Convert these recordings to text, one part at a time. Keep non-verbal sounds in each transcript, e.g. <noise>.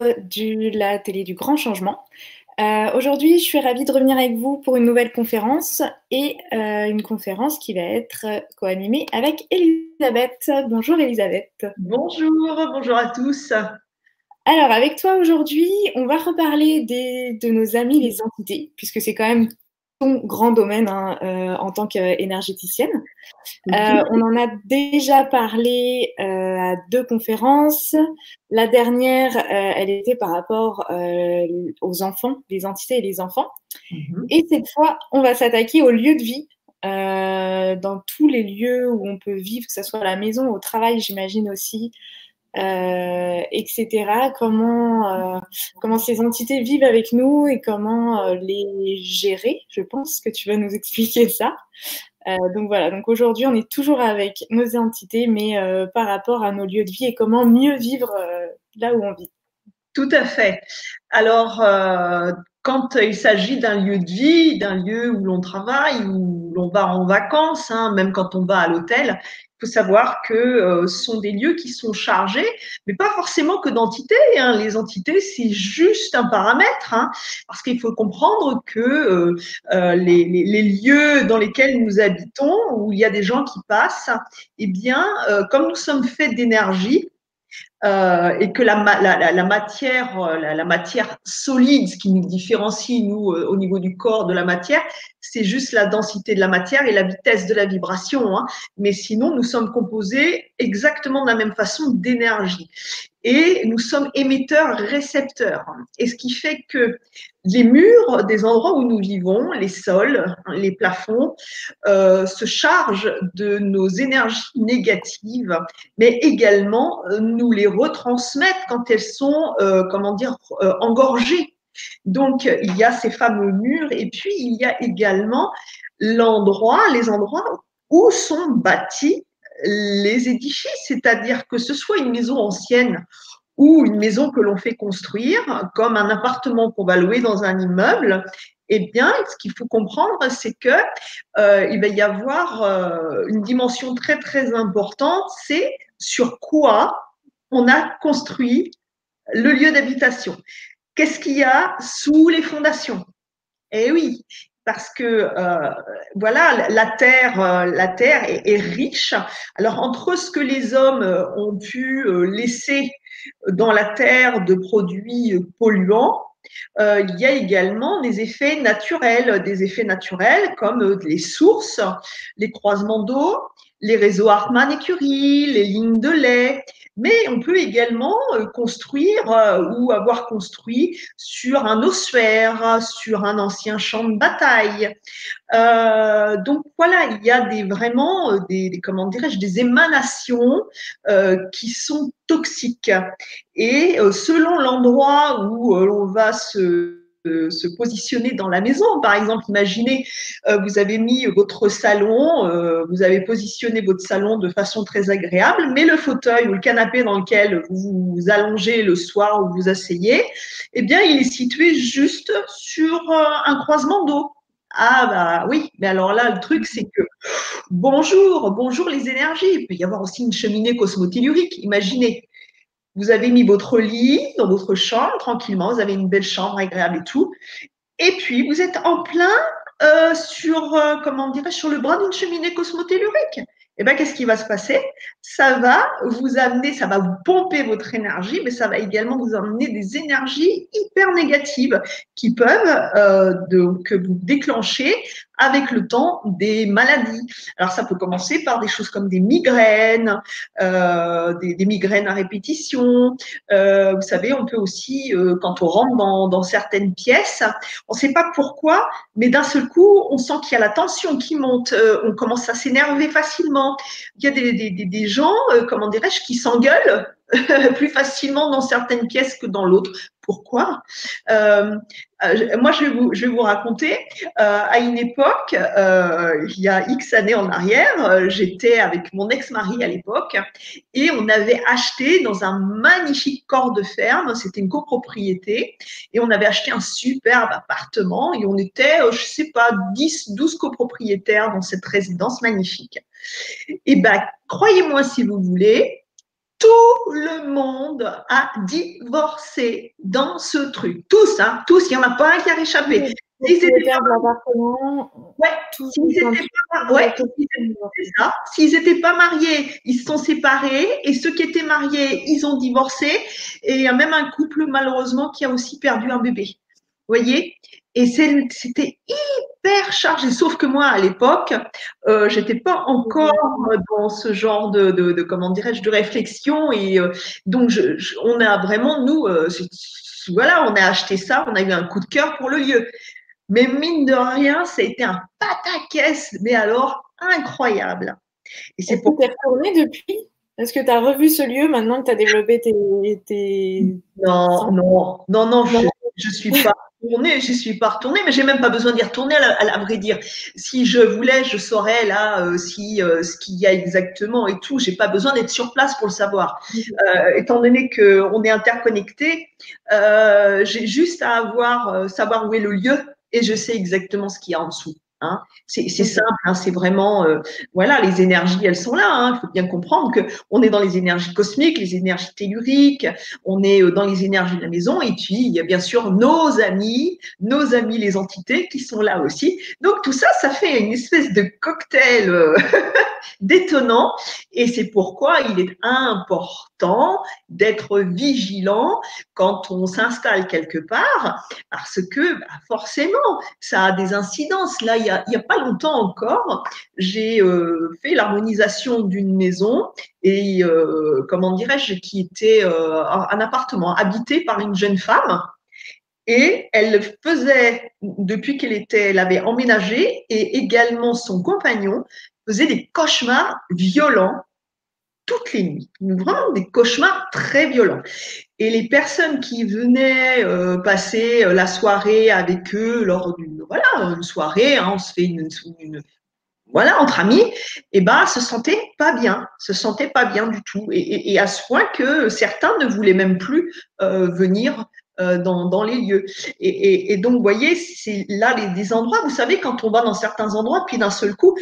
de la télé du Grand Changement. Euh, aujourd'hui, je suis ravie de revenir avec vous pour une nouvelle conférence et euh, une conférence qui va être co-animée avec Elisabeth. Bonjour Elisabeth. Bonjour, bonjour à tous. Alors, avec toi aujourd'hui, on va reparler de nos amis les entités, puisque c'est quand même ton grand domaine hein, euh, en tant qu'énergéticienne. Euh, on en a déjà parlé euh, à deux conférences. La dernière, elle était par rapport aux enfants, les entités et les enfants. Mhm. Et cette fois, on va s'attaquer au lieu de vie. dans tous les lieux où on peut vivre, que ce soit à la maison, au travail, j'imagine aussi, euh, etc. Comment, euh, comment ces entités vivent avec nous et comment euh, les gérer. Je pense que tu vas nous <laughs> expliquer ça. donc voilà, donc aujourd'hui on est toujours avec nos entités, mais par rapport à nos lieux de vie et comment mieux vivre là où on vit. Tout à fait. Alors, quand il s'agit d'un lieu de vie, d'un lieu où l'on travaille, où l'on va en vacances, hein, même quand on va à l'hôtel, savoir que euh, ce sont des lieux qui sont chargés, mais pas forcément que d'entités. Hein. Les entités, c'est juste un paramètre, hein, parce qu'il faut comprendre que euh, euh, les, lieux dans lesquels nous habitons, où il y a des gens qui passent, eh bien, comme nous sommes faits d'énergie, et que la, la, matière, la, matière solide, ce qui nous différencie, nous, au niveau du corps de la matière, c'est juste la densité de la matière et la vitesse de la vibration. Hein. Mais sinon, nous sommes composés exactement de la même façon d'énergie et nous sommes émetteurs-récepteurs. Et ce qui fait que les murs des endroits où nous vivons, les sols, les plafonds, euh, se chargent de nos énergies négatives, mais également euh, nous les retransmettent quand elles sont, euh, comment dire, engorgées. Donc, il y a ces fameux murs et puis il y a également l'endroit, les endroits où sont bâtis les édifices, c'est-à-dire que ce soit une maison ancienne ou une maison que l'on fait construire, comme un appartement qu'on va louer dans un immeuble, eh bien, ce qu'il faut comprendre, c'est que euh, il va y avoir euh, une dimension très très importante, c'est sur quoi on a construit le lieu d'habitation. Qu'est-ce qu'il y a sous les fondations? Eh oui, parce que euh, voilà, la terre, euh, la terre est, riche. Alors entre ce que les hommes euh, ont pu laisser dans la terre de produits polluants, il y a également des effets naturels, des effets naturels comme les sources, les croisements d'eau, les réseaux Hartmann et Curie, les lignes de lait, mais on peut également euh, construire euh, ou avoir construit sur un ossuaire, sur un ancien champ de bataille. Euh, donc voilà, il y a des, vraiment des, comment dirais-je, des émanations qui sont toxiques. Et selon l'endroit où on va se se positionner dans la maison. Par exemple, imaginez, euh, vous avez mis votre salon, euh, vous avez positionné votre salon de façon très agréable, mais le fauteuil ou le canapé dans lequel vous vous allongez le soir ou vous asseyez, eh bien, il est situé juste sur euh, un croisement d'eau. Ah bah oui, mais alors là, le truc, c'est que bonjour, bonjour les énergies. Il peut y avoir aussi une cheminée cosmotellurique, imaginez vous avez mis votre lit dans votre chambre tranquillement, vous avez une belle chambre agréable et tout. Et puis, vous êtes en plein euh, sur, euh, comment dirais sur le bras d'une cheminée cosmotellurique. Et eh bien, qu'est-ce qui va se passer? Ça va vous amener, ça va vous pomper votre énergie, mais ça va également vous amener des énergies hyper négatives qui peuvent euh, donc vous déclencher avec le temps des maladies. Alors ça peut commencer par des choses comme des migraines, euh, des, migraines à répétition. Euh, vous savez, on peut aussi, euh, quand on rentre dans, dans certaines pièces, on ne sait pas pourquoi, mais d'un seul coup, on sent qu'il y a la tension qui monte, euh, on commence à s'énerver facilement. Il y a des, des, des gens, euh, comment dirais-je, qui s'engueulent <laughs> plus facilement dans certaines pièces que dans l'autre. Pourquoi? Euh, euh, Moi, je vais vous, raconter. Euh, à une époque, il y a X années en arrière, j'étais avec mon ex-mari à l'époque et on avait acheté dans un magnifique corps de ferme, c'était une copropriété, et on avait acheté un superbe appartement et on était, je sais pas, 10, 12 copropriétaires dans cette résidence magnifique. Et ben, croyez-moi si vous voulez, tout le monde a divorcé dans ce truc. Tous, hein, tous, il n'y en a pas un qui a réchappé. S'ils étaient pas... ouais, s'ils n'étaient pas mariés, ils se sont séparés. Et ceux qui étaient mariés, ils ont divorcé. Et il y a même un couple, malheureusement, qui a aussi perdu un bébé. Vous voyez? Et c'était hyper chargé. Sauf que moi, à l'époque, euh, j'étais pas encore dans ce genre de, de, comment dirais-je, de réflexion. Et euh, donc, je, on a vraiment, nous, euh, voilà, on a acheté ça, on a eu un coup de cœur pour le lieu. Mais mine de rien, ça a été un pataquès, mais alors incroyable. Et c'est pour. Tu es retourné depuis? Est-ce que tu as revu ce lieu maintenant que tu as développé tes. Non, non, non, non, je ne suis pas retournée, je suis pas retournée, mais j'ai même pas besoin d'y retourner, à, vrai dire. Si je voulais, je saurais là euh, si euh, ce qu'il y a exactement et tout. J'ai pas besoin d'être sur place pour le savoir. Euh, étant donné qu'on est interconnecté, j'ai juste à avoir savoir où est le lieu et je sais exactement ce qu'il y a en dessous. Hein. C'est simple, hein, c'est vraiment, euh, voilà, les énergies, elles sont là. Hein. Il faut bien comprendre que on est dans les énergies cosmiques, les énergies telluriques, on est euh, dans les énergies de la maison, et puis il y a bien sûr nos amis, nos amis les entités qui sont là aussi. Donc tout ça, ça fait une espèce de cocktail euh, <laughs> détonnant, et c'est pourquoi il est important d'être vigilant quand on s'installe quelque part, parce que bah, forcément, ça a des incidences. Là, il n'y a, pas longtemps encore, j'ai euh, fait l'harmonisation d'une maison et, euh, comment dirais-je, qui était euh, un appartement habité par une jeune femme. Et elle faisait, depuis qu'elle était, elle avait emménagé, et également son compagnon faisait des cauchemars violents toutes les nuits, vraiment des cauchemars très violents. Et les personnes qui venaient euh, passer euh, la soirée avec eux lors d'une voilà une soirée, hein, on se fait une, voilà entre amis, et eh ben se sentaient pas bien, se sentaient pas bien du tout, et, à ce point que certains ne voulaient même plus euh, venir dans, les lieux. Et, et donc, vous voyez, c'est là les, des endroits, vous savez, quand on va dans certains endroits, puis d'un seul coup,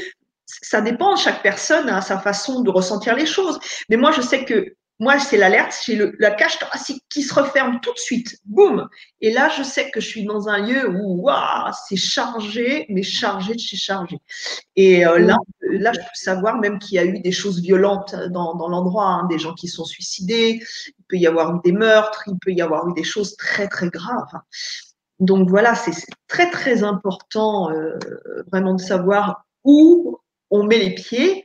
ça dépend, chaque personne a sa façon de ressentir les choses. Mais moi, je sais que moi, c'est l'alerte, j'ai la cage qui se referme tout de suite. Boum Et là, je sais que je suis dans un lieu où c'est chargé, mais chargé de chez chargé. Et euh, là, là, je peux savoir même qu'il y a eu des choses violentes dans, l'endroit, hein, des gens qui sont suicidés, il peut y avoir eu des meurtres, il peut y avoir eu des choses très, très graves. Donc voilà, c'est très, très important euh, vraiment de savoir où on met les pieds.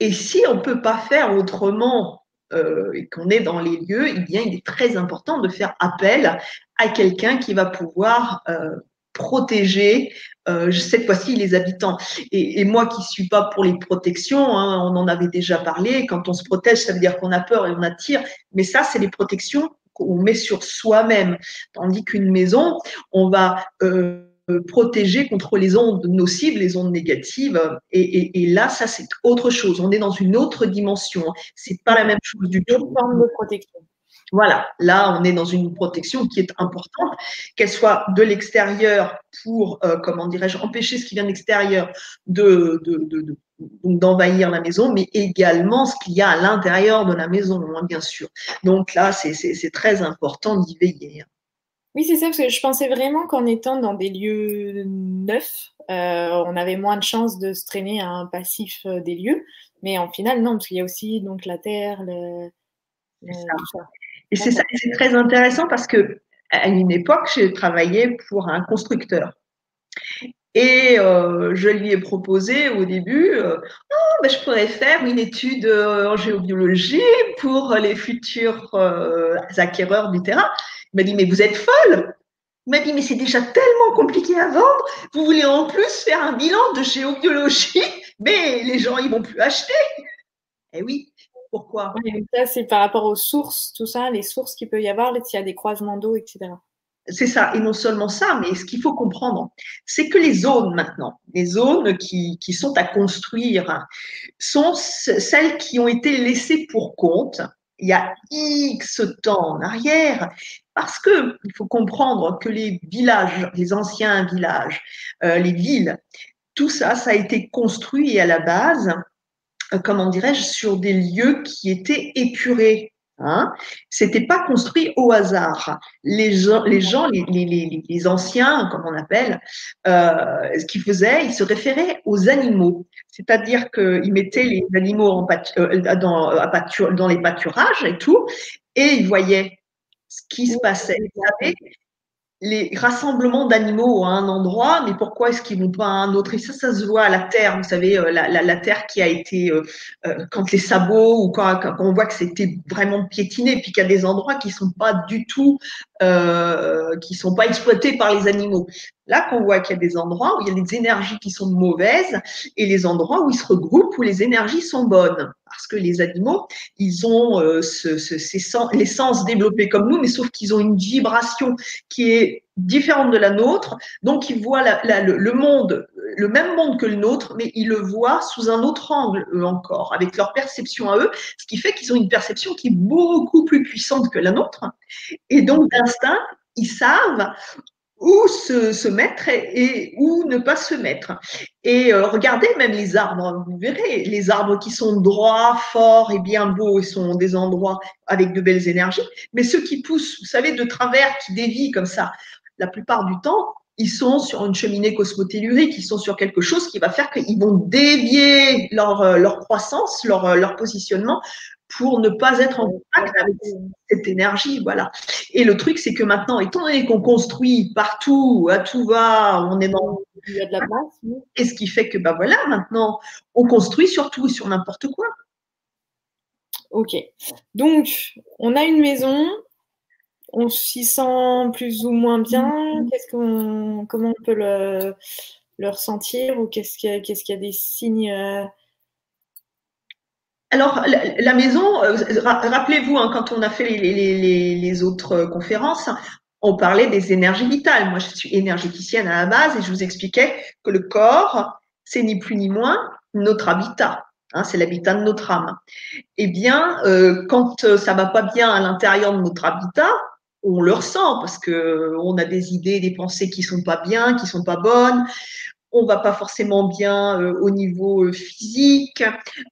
Et si on ne peut pas faire autrement euh, et qu'on est dans les lieux, eh bien, il est très important de faire appel à quelqu'un qui va pouvoir euh, protéger euh, cette fois-ci les habitants. Et, moi qui suis pas pour les protections, hein, on en avait déjà parlé, quand on se protège, ça veut dire qu'on a peur et on attire, mais ça, c'est les protections qu'on met sur soi-même. Tandis qu'une maison, on va... protéger contre les ondes nocives, les ondes négatives. Et, là, ça, c'est autre chose. On est dans une autre dimension. C'est pas la même chose du tout. forme de protection. Voilà, là, on est dans une protection qui est importante, qu'elle soit de l'extérieur pour, euh, comment dirais-je, empêcher ce qui vient de l'extérieur de, d'envahir la maison, mais également ce qu'il y a à l'intérieur de la maison, hein, bien sûr. Donc là, c'est très important d'y veiller. Oui, c'est ça, parce que je pensais vraiment qu'en étant dans des lieux neufs, euh, on avait moins de chances de se traîner à un passif euh, des lieux. Mais en final, non, parce qu'il y a aussi donc la terre, le, Et c'est ça, c'est très intéressant parce que à une époque, j'ai travaillé pour un constructeur. Et euh, je lui ai proposé au début, oh, ben, je pourrais faire une étude en géobiologie pour les futurs acquéreurs du terrain. Il m'a dit, mais vous êtes folle Il m'a dit, mais c'est déjà tellement compliqué à vendre. Vous voulez en plus faire un bilan de géobiologie, <laughs> mais les gens, ils vont plus acheter. Eh oui, pourquoi? Ça, c'est par rapport aux sources, tout ça, les sources qu'il peut y avoir, s'il y a des croisements d'eau, etc. C'est ça, et non seulement ça, mais ce qu'il faut comprendre, c'est que les zones maintenant, les zones qui, qui, sont à construire, sont celles qui ont été laissées pour compte il y a X temps en arrière, parce que il faut comprendre que les villages, les anciens villages, euh, les villes, tout ça, ça a été construit à la base comment dirais-je, sur des lieux qui étaient épurés. Hein C'était pas construit au hasard. Les gens, les, gens, les, les, les anciens, comme on appelle, euh, ce qu'ils faisaient, ils se référaient aux animaux. C'est-à-dire qu'ils mettaient les animaux en euh, dans, dans les pâturages et tout, et ils voyaient ce qui se passait. Ils savaient les rassemblements d'animaux à un endroit, mais pourquoi est-ce qu'ils vont pas à un autre? Et ça, ça se voit à la terre. Vous savez, euh, la, terre qui a été, euh, euh, quand les sabots ou quand, quand on voit que c'était vraiment piétiné, puis qu'il y a des endroits qui sont pas du tout, euh, qui sont pas exploités par les animaux. Là, qu'on voit qu'il y a des endroits où il y a des énergies qui sont mauvaises et les endroits où ils se regroupent où les énergies sont bonnes. Parce que les animaux, ils ont euh, ce, sens, les sens développés comme nous, mais sauf qu'ils ont une vibration qui est différente de la nôtre. Donc, ils voient le, monde, le même monde que le nôtre, mais ils le voient sous un autre angle, eux encore, avec leur perception à eux, ce qui fait qu'ils ont une perception qui est beaucoup plus puissante que la nôtre. Et donc, d'instinct, ils savent où se, mettre et, et, où ne pas se mettre. Et euh, regardez même les arbres, vous verrez, les arbres qui sont droits, forts et bien beaux, ils sont des endroits avec de belles énergies, mais ceux qui poussent, vous savez, de travers, qui dévient comme ça, la plupart du temps, ils sont sur une cheminée cosmotellurique, ils sont sur quelque chose qui va faire qu'ils vont dévier leur, euh, leur croissance, leur, euh, leur positionnement pour ne pas être en contact avec cette énergie, voilà. Et le truc, c'est que maintenant, étant donné qu'on construit partout, à tout va, on est dans il y a de la place. Et ce qui fait que, bah voilà, maintenant, on construit sur tout et sur n'importe quoi. Ok. Donc, on a une maison, on s'y sent plus ou moins bien? Qu'est-ce qu'on, comment on peut le, le ressentir ou qu'est-ce qu'il y, a des signes euh, alors, la, la maison, euh, rappelez-vous, hein, quand on a fait les, les, les, autres conférences, on parlait des énergies vitales. Moi, je suis énergéticienne à la base et je vous expliquais que le corps, c'est ni plus ni moins notre habitat. Hein, c'est l'habitat de notre âme. Eh bien, euh, quand ça va pas bien à l'intérieur de notre habitat, on le ressent parce que on a des idées, des pensées qui sont pas bien, qui sont pas bonnes. On va pas forcément bien euh, au niveau euh, physique,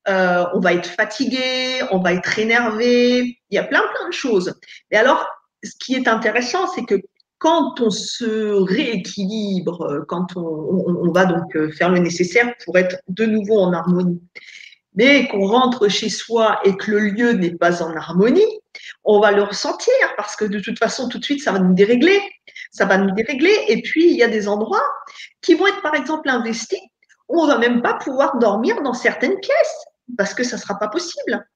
euh, on va être fatigué, on va être énervé, il y a plein plein de choses. Et alors, ce qui est intéressant, c'est que quand on se rééquilibre, quand on, on, va donc faire le nécessaire pour être de nouveau en harmonie, mais qu'on rentre chez soi et que le lieu n'est pas en harmonie, on va le ressentir parce que de toute façon, tout de suite, ça va nous dérégler ça va nous dérégler. Et puis, il y a des endroits qui vont être, par exemple, investis où on va même pas pouvoir dormir dans certaines pièces parce que ça sera pas possible.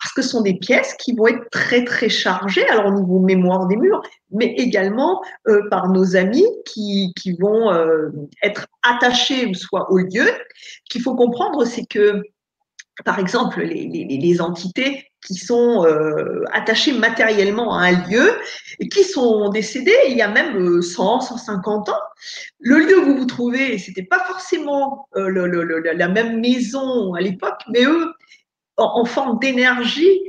Parce que ce sont des pièces qui vont être très, très chargées, alors au niveau mémoire des murs, mais également euh, par nos amis qui, qui vont euh, être attachés soit au lieu. Qu'il faut comprendre, c'est que, par exemple, les, entités qui sont euh, attachés matériellement à un lieu et qui sont décédés il y a même 100, euh, 150 ans. Le lieu où vous vous trouvez, c'était pas forcément euh, la même maison à l'époque, mais eux, en, forme d'énergie,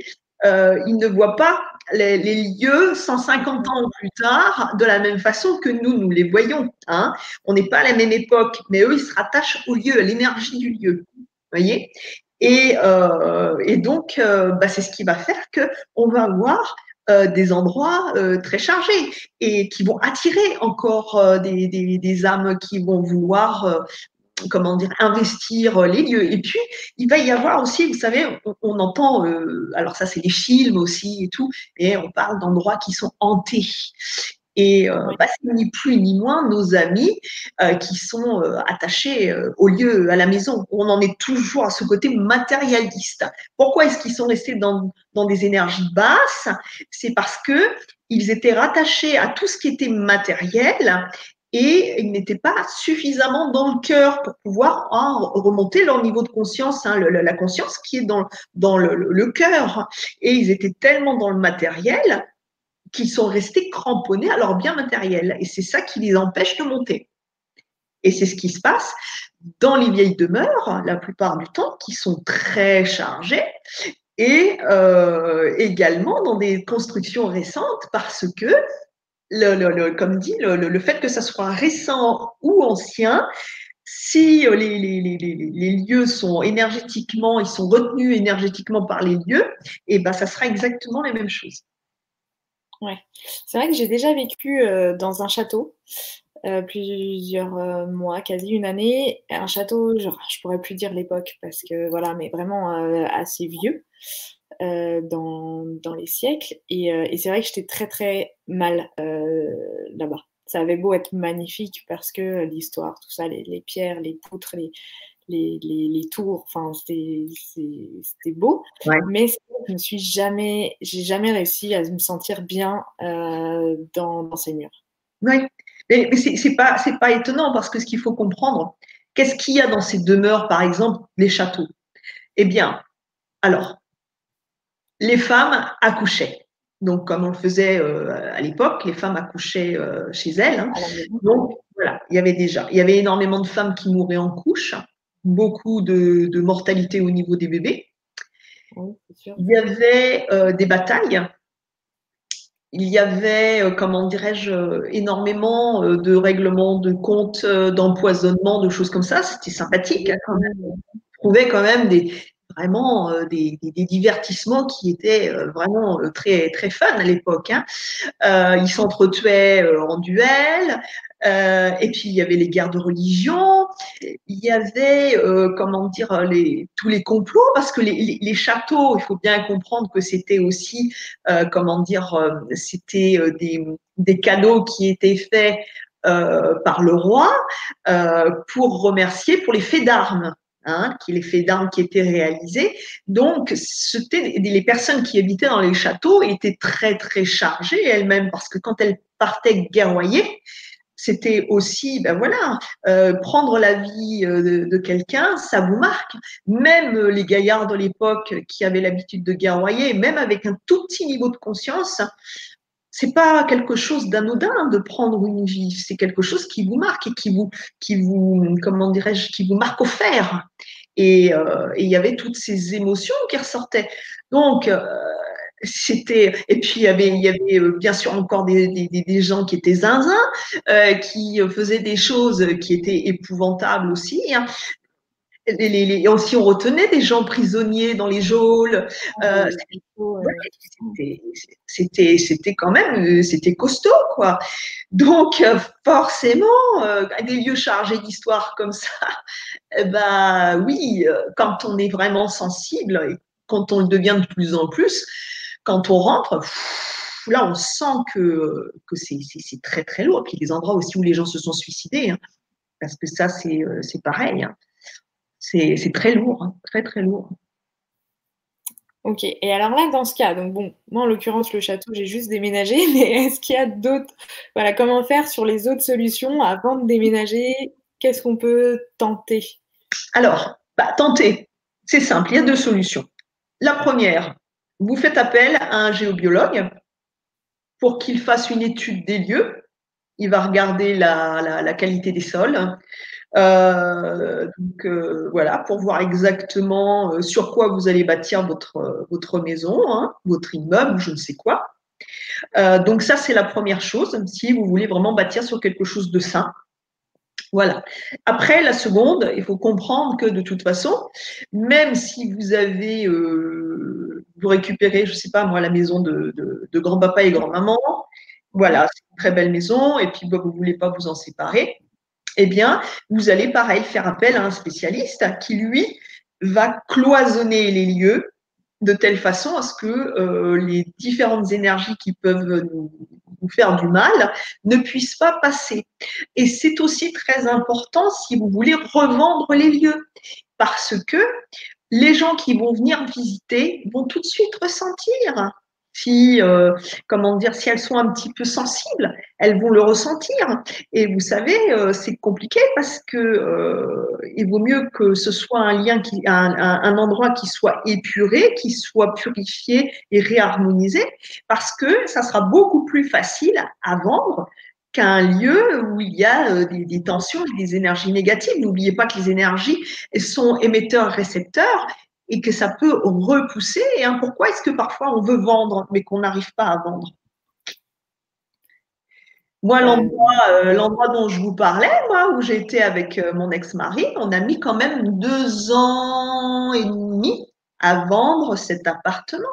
ils ne voient pas les, les, lieux 150 ans plus tard de la même façon que nous, nous les voyons. Hein. On n'est pas à la même époque, mais eux, ils se rattachent au lieu, à l'énergie du lieu. Voyez? Et, euh, et donc, euh, bah, c'est ce qui va faire que on va avoir euh, des endroits très chargés et qui vont attirer encore des, des, âmes qui vont vouloir comment dire, investir les lieux. Et puis, il va y avoir aussi, vous savez, on, entend, alors ça c'est des films aussi et tout, et on parle d'endroits qui sont hantés. Et euh, bah, c'est ni plus ni moins nos amis euh, qui sont euh, attachés euh, au lieu, à la maison. On en est toujours à ce côté matérialiste. Pourquoi est-ce qu'ils sont restés dans, dans des énergies basses? C'est parce que ils étaient rattachés à tout ce qui était matériel et ils n'étaient pas suffisamment dans le cœur pour pouvoir remonter leur niveau de conscience, hein, le, la conscience qui est dans, dans le, le cœur. Et ils étaient tellement dans le matériel qui sont restés cramponnés à leur bien matériel. Et c'est ça qui les empêche de monter. Et c'est ce qui se passe dans les vieilles demeures, la plupart du temps, qui sont très chargées, et euh, également dans des constructions récentes, parce que, le, comme dit, le, fait que ça soit récent ou ancien, si les, les, lieux sont énergétiquement, ils sont retenus énergétiquement par les lieux, et eh ben ça sera exactement les mêmes choses. Ouais, c'est vrai que j'ai déjà vécu dans un château euh, plusieurs euh, mois, quasi une année. Un château, genre, je pourrais plus dire l'époque parce que voilà, mais vraiment euh, assez vieux dans, dans, les siècles. Et, et c'est vrai que j'étais très très mal là-bas. Ça avait beau être magnifique parce que l'histoire, tout ça, les, les, pierres, les poutres, les, les, les, tours, enfin, c'était beau. Mais je ne suis jamais, j'ai jamais réussi à me sentir bien dans, dans ces murs. Oui, mais, mais c'est pas, pas étonnant parce que ce qu'il faut comprendre, qu'est-ce qu'il y a dans ces demeures, par exemple, les châteaux? Eh bien, alors, les femmes accouchaient. Donc, comme on le faisait euh, à l'époque, les femmes accouchaient euh, chez elles. Hein. Donc, voilà, il y avait déjà, il y avait énormément de femmes qui mouraient en couche, beaucoup de, mortalité au niveau des bébés. il y avait euh, des batailles il y avait, euh, comment dirais-je, euh, énormément de règlements de comptes, d'empoisonnement, de choses comme ça. C'était sympathique hein, quand même. On trouvait quand même des, vraiment des, divertissements qui étaient vraiment très très fun à l'époque. Hein. ils s'entretuaient en duel. Euh, et puis il y avait les guerres de religion, il y avait euh, comment dire les, tous les complots parce que les, les, châteaux, il faut bien comprendre que c'était aussi euh, comment dire c'était des, des cadeaux qui étaient faits par le roi pour remercier pour les faits d'armes. Hein, qui les faits d'armes qui étaient réalisés. Donc, c'était les personnes qui habitaient dans les châteaux étaient très très chargées elles-mêmes parce que quand elles partaient guerroyer, c'était aussi, ben voilà, euh, prendre la vie euh, de, quelqu'un, ça vous marque. Même euh, les gaillards de l'époque qui avaient l'habitude de guerroyer, même avec un tout petit niveau de conscience, c'est pas quelque chose d'anodin de prendre une vie, c'est quelque chose qui vous marque et qui vous, qui vous, comment dirais-je, qui vous marque au fer. Et il y avait toutes ces émotions qui ressortaient. Donc, c'était et puis il y avait il y avait euh, bien sûr encore des, des, des gens qui étaient zinzins euh, qui faisaient des choses qui étaient épouvantables aussi hein. Les, les, les, aussi on retenait des gens prisonniers dans les geôles ah euh, c'était c'était quand même c'était costaud quoi donc forcément des lieux chargés d'histoire comme ça <laughs> ben oui quand on est vraiment sensible et quand on le devient de plus en plus quand on rentre, là, on sent que, que c'est très, très lourd. Puis les endroits aussi où les gens se sont suicidés, hein, parce que ça, c'est euh, pareil. Hein. C'est très lourd, hein, très, très lourd. Ok, et alors là, dans ce cas, donc bon, moi en l'occurrence, le château, j'ai juste déménagé, <laughs> mais est-ce qu'il y a d'autres. Voilà, comment faire sur les autres solutions avant de déménager? Qu'est-ce qu'on peut tenter? Alors, bah, tenter, c'est simple, il y a deux solutions. La première, vous faites appel à un géobiologue pour qu'il fasse une étude des lieux. Il va regarder la, qualité des sols. Euh, euh, voilà, pour voir exactement euh, sur quoi vous allez bâtir votre, votre maison, hein, votre immeuble, je ne sais quoi. donc ça, c'est la première chose, si vous voulez vraiment bâtir sur quelque chose de sain. Voilà. Après, la seconde, il faut comprendre que de toute façon, même si vous avez vous récupérez, je ne sais pas moi, la maison de, grand-papa et grand-maman. Voilà, c'est une très belle maison, et puis vous ne voulez pas vous en séparer. Eh bien, vous allez pareil faire appel à un spécialiste qui, lui, va cloisonner les lieux de telle façon à ce que euh, les différentes énergies qui peuvent nous, nous, faire du mal ne puissent pas passer. Et c'est aussi très important si vous voulez revendre les lieux, parce que les gens qui vont venir visiter vont tout de suite ressentir. Si, euh, comment dire, si elles sont un petit peu sensibles, elles vont le ressentir. Et vous savez, euh, c'est compliqué parce que euh, il vaut mieux que ce soit un lien, qui, un, un, endroit qui soit épuré, qui soit purifié et réharmonisé, parce que ça sera beaucoup plus facile à vendre qu'un lieu où il y a euh, des, tensions et des énergies négatives. N'oubliez pas que les énergies sont émetteurs-récepteurs et que ça peut repousser. Et hein, pourquoi est-ce que parfois on veut vendre mais qu'on n'arrive pas à vendre? Moi, l'endroit dont je vous parlais, moi, où j'étais avec mon ex-mari, on a mis quand même deux ans et demi à vendre cet appartement.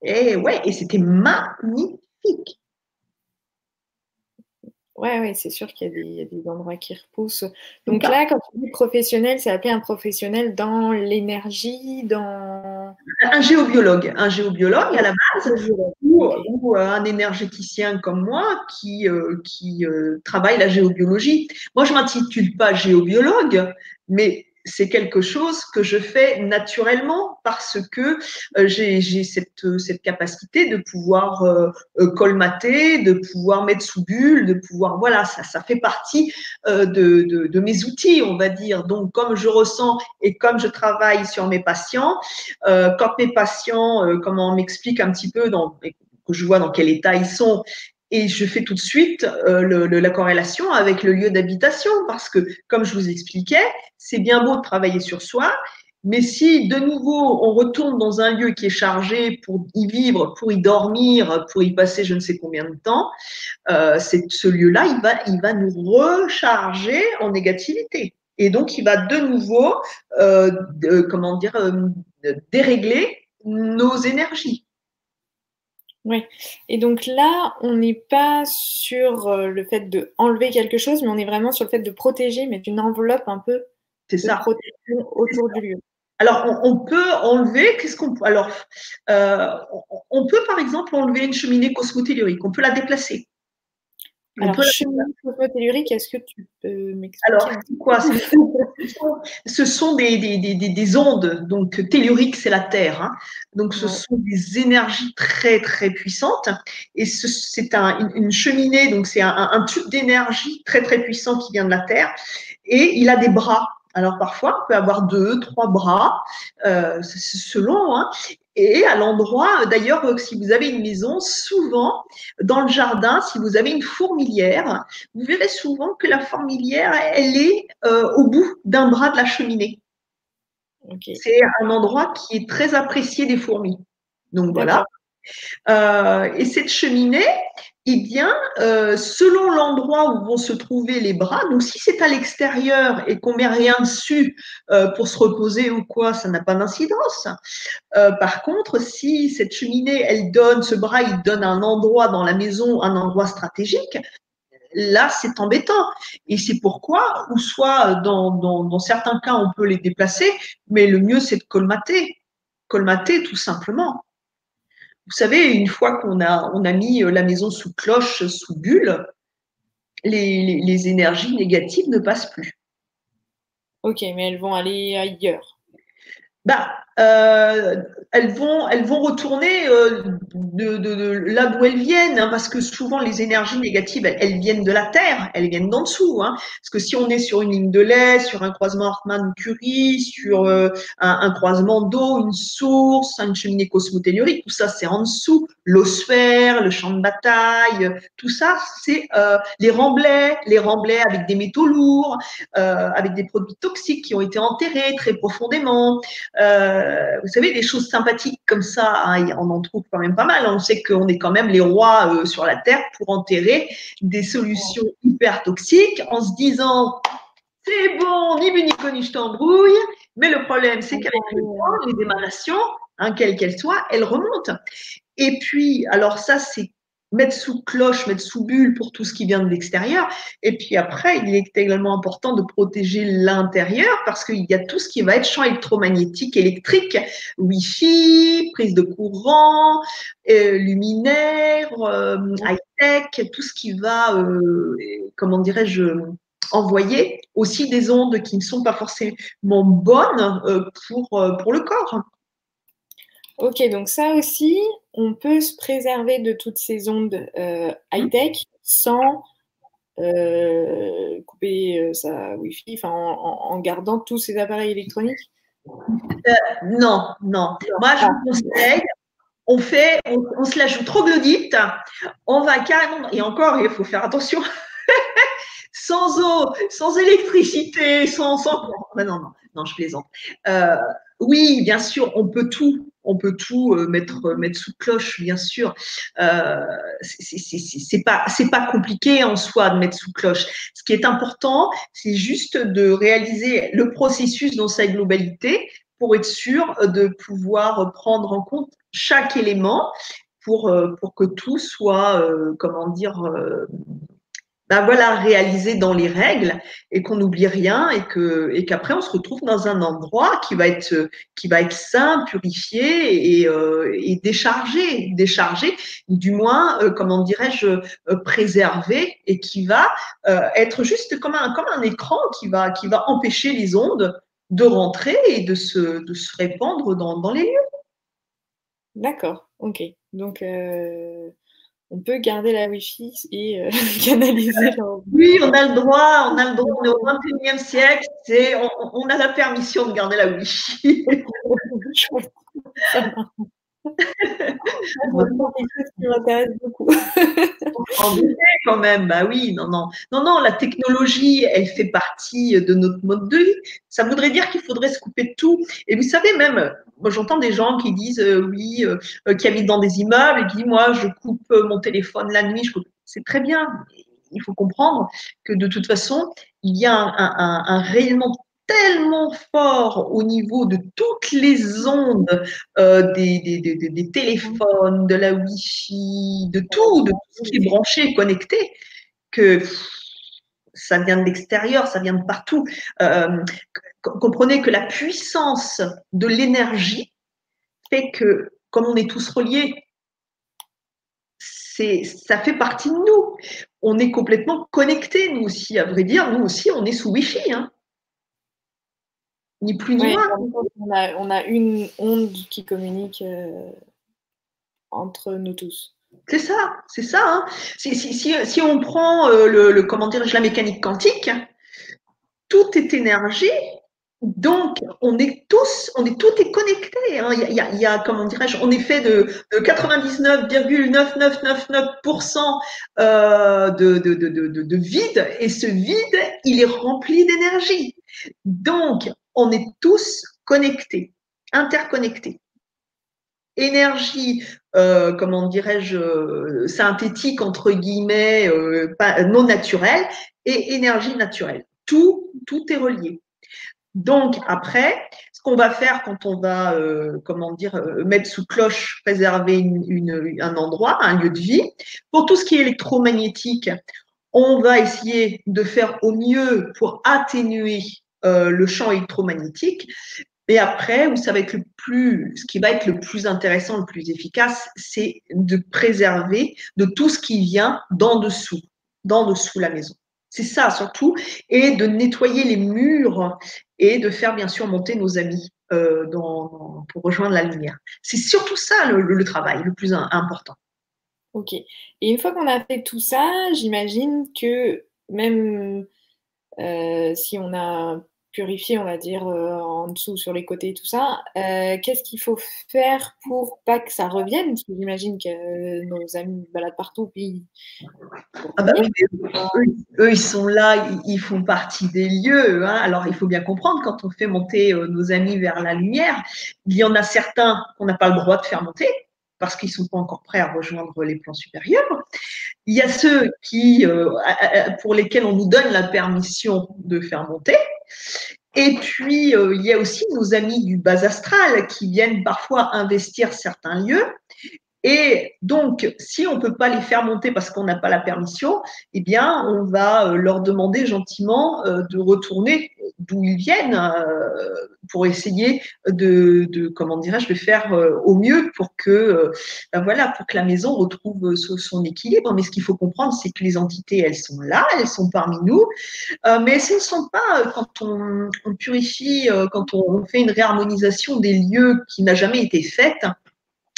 Et ouais, et c'était magnifique. Ouais, ouais, c'est sûr qu'il y, a des endroits qui repoussent. Donc là, quand tu dis professionnel, c'est appelé un professionnel dans l'énergie, dans... Un géobiologue, un géobiologue à la base, ou, euh, un énergéticien comme moi qui, euh, qui euh, travaille la géobiologie. Moi, je m'intitule pas géobiologue, mais c'est quelque chose que je fais naturellement parce que euh, j'ai cette, cette, capacité de pouvoir euh, euh, colmater, de pouvoir mettre sous bulle, de pouvoir, voilà, ça, fait partie de, mes outils, on va dire. Donc, comme je ressens et comme je travaille sur mes patients, quand mes patients, comment on m'explique un petit peu dans, que je vois dans quel état ils sont et je fais tout de suite euh, la corrélation avec le lieu d'habitation parce que, comme je vous expliquais, c'est bien beau de travailler sur soi, mais si de nouveau on retourne dans un lieu qui est chargé pour y vivre, pour y dormir, pour y passer je ne sais combien de temps, euh, ce lieu-là, il va, il va nous recharger en négativité. Et donc, il va de nouveau, euh, comment dire, euh, dérégler nos énergies. Oui. Et donc là, on n'est pas sur le fait de enlever quelque chose, mais on est vraiment sur le fait de protéger, mais d'une enveloppe un peu ça. protection autour du lieu. Alors, on, peut enlever, qu'est-ce qu'on peut Alors, euh, on, peut par exemple enlever une cheminée cosmotellurique, on peut la déplacer. Alors, tellurique, est-ce que tu peux m'expliquer Alors, quoi? Ce sont des, des, des, des, ondes, donc tellurique, c'est la Terre. Hein. Donc, ce sont des énergies très, très puissantes. Et c'est un, une cheminée, donc c'est un, un, tube d'énergie très, très puissant qui vient de la Terre. Et il a des bras. Alors parfois, on peut avoir deux, trois bras, euh, selon. Hein. Et à l'endroit, d'ailleurs, euh, si vous avez une maison, souvent dans le jardin, si vous avez une fourmilière, vous verrez souvent que la fourmilière, elle est euh, au bout d'un bras de la cheminée. C'est un endroit qui est très apprécié des fourmis. Donc voilà. Euh, et cette cheminée, eh bien, euh, selon l'endroit où vont se trouver les bras, donc si c'est à l'extérieur et qu'on met rien dessus euh, pour se reposer ou quoi, ça n'a pas d'incidence. Euh, par contre, si cette cheminée, elle donne, ce bras, il donne un endroit dans la maison, un endroit stratégique, là, c'est embêtant. Et c'est pourquoi, ou soit dans, certains cas, on peut les déplacer, mais le mieux, c'est de colmater. Colmater, tout simplement. Vous savez, une fois qu'on a, on a mis euh, la maison sous cloche, sous bulle, les, les, énergies négatives ne passent plus. Ok, mais elles vont aller ailleurs. Bah, euh, elles vont, elles vont retourner euh, de, là d'où elles viennent, hein, parce que souvent les énergies négatives, elles, viennent de la terre, elles viennent d'en dessous. Hein, parce que si on est sur une ligne de lait, sur un croisement Hartmann-Curie, sur euh, un, croisement d'eau, une source, une cheminée cosmotellurique, tout ça c'est en dessous. L'osphère, le champ de bataille, tout ça c'est les remblais, les remblais avec des métaux lourds, avec des produits toxiques qui ont été enterrés très profondément. Vous savez, des choses sympathiques comme ça, hein, on en trouve quand même pas mal. On sait qu'on est quand même les rois euh, sur la Terre pour enterrer des solutions hyper toxiques en se disant c'est bon, ni bu ni connu, je t'embrouille. Mais le problème, c'est qu'avec le temps, les émanations, hein, quelles qu'elles soient, elles remontent. Et puis, alors ça, c'est mettre sous cloche, mettre sous bulle pour tout ce qui vient de l'extérieur. Et puis après, il est également important de protéger l'intérieur parce qu'il y a tout ce qui va être champ électromagnétique, électrique, Wi-Fi, prise de courant, euh, luminaire, euh, high-tech, tout ce qui va, euh, comment dirais-je, envoyer aussi des ondes qui ne sont pas forcément bonnes pour, pour le corps. Ok, donc ça aussi, on peut se préserver de toutes ces ondes euh, high-tech sans euh, couper euh, sa Wi-Fi, en, en, gardant tous ces appareils électroniques Non, non. Moi, je vous conseille, on fait, on, se la joue troglodyte, on va carrément, et encore, il faut faire attention, <laughs> sans eau, sans électricité, sans, sans... non, non, non, je plaisante. oui, bien sûr, on peut tout, on peut tout euh, mettre, mettre sous cloche, bien sûr. Euh, c'est pas, pas compliqué en soi de mettre sous cloche. Ce qui est important, c'est juste de réaliser le processus dans sa globalité pour être sûr de pouvoir prendre en compte chaque élément pour, euh, pour que tout soit, euh, comment dire, ben voilà, réalisé dans les règles et qu'on n'oublie rien et que et qu'après on se retrouve dans un endroit qui va être qui va être sain, purifié et, euh, déchargé, déchargé, du moins euh, comment dirais-je euh, préservé et qui va être juste comme un comme un écran qui va qui va empêcher les ondes de rentrer et de se de se répandre dans dans les lieux. D'accord, ok. Donc on peut garder la Wi-Fi et euh, <laughs> canaliser. Oui, on a le droit, on a le droit, on est au 21e siècle, on, a la permission de garder la Wi-Fi. <laughs> qui m'intéresse beaucoup. <laughs> en quand même, bah oui, non, non. Non, non, la technologie, elle fait partie de notre mode de vie. Ça voudrait dire qu'il faudrait se couper de tout. Et vous savez, même, moi j'entends des gens qui disent, euh, oui, euh, euh, qui habitent dans des immeubles et qui disent, moi, je coupe mon téléphone la nuit. C'est très bien. Il faut comprendre que de toute façon, il y a un, un, un rayonnement tellement fort au niveau de toutes les ondes euh, des, des, des, des, téléphones, de la Wi-Fi, de tout, de tout ce qui est branché, connecté, que ça vient de l'extérieur, ça vient de partout. Euh, comprenez que la puissance de l'énergie fait que, comme on est tous reliés, ça fait partie de nous. On est complètement connectés, nous aussi, à vrai dire. Nous aussi, on est sous Wi-Fi. Hein ni plus ni moins. On a, une onde qui communique euh, entre nous tous. C'est ça, c'est ça. Hein. Si, on prend euh, le, comment la mécanique quantique, tout est énergie. Donc, on est tous, on est tout est connecté. Hein. Il, y a, comment dirais-je, on est fait de, 99,9999% euh, de, de, de vide, et ce vide, il est rempli d'énergie. Donc, on est tous connectés, interconnectés. Énergie, euh, comment dirais-je, euh, synthétique, entre guillemets, euh, non naturelle, et énergie naturelle. Tout, tout est relié. Donc, après, ce qu'on va faire quand on va, comment dire, mettre sous cloche, préserver un endroit, un lieu de vie, pour tout ce qui est électromagnétique, on va essayer de faire au mieux pour atténuer euh, le champ électromagnétique. Et après, où ça va être le plus, ce qui va être le plus intéressant, le plus efficace, c'est de préserver de tout ce qui vient d'en dessous, d'en dessous la maison. C'est ça surtout, et de nettoyer les murs et de faire bien sûr monter nos amis euh, pour rejoindre la lumière. C'est surtout ça le, travail le plus important. Ok. Et une fois qu'on a fait tout ça, j'imagine que même euh, si on a purifier, on va dire, euh, en dessous, sur les côtés, tout ça. Euh, qu'est-ce qu'il faut faire pour pas que ça revienne? Parce que j'imagine que nos amis baladent partout. Ah bah eux, ils sont là, ils, font partie des lieux. Hein. Alors, il faut bien comprendre, quand on fait monter euh, nos amis vers la lumière, il y en a certains qu'on n'a pas le droit de faire monter parce qu'ils ne sont pas encore prêts à rejoindre les plans supérieurs. Il y a ceux qui, pour lesquels on nous donne la permission de faire monter. Et puis, euh, il y a aussi nos amis du bas astral qui viennent parfois investir certains lieux et donc, si on ne peut pas les faire monter parce qu'on n'a pas la permission, eh bien, on va euh, leur demander gentiment euh, de retourner d'où ils viennent euh, pour essayer de, comment dirais-je, de faire au mieux pour que, ben voilà, pour que la maison retrouve son équilibre. Mais ce qu'il faut comprendre, c'est que les entités, elles sont là, elles sont parmi nous, mais elles ne sont pas quand on purifie, quand on fait une réharmonisation des lieux qui n'a jamais été faite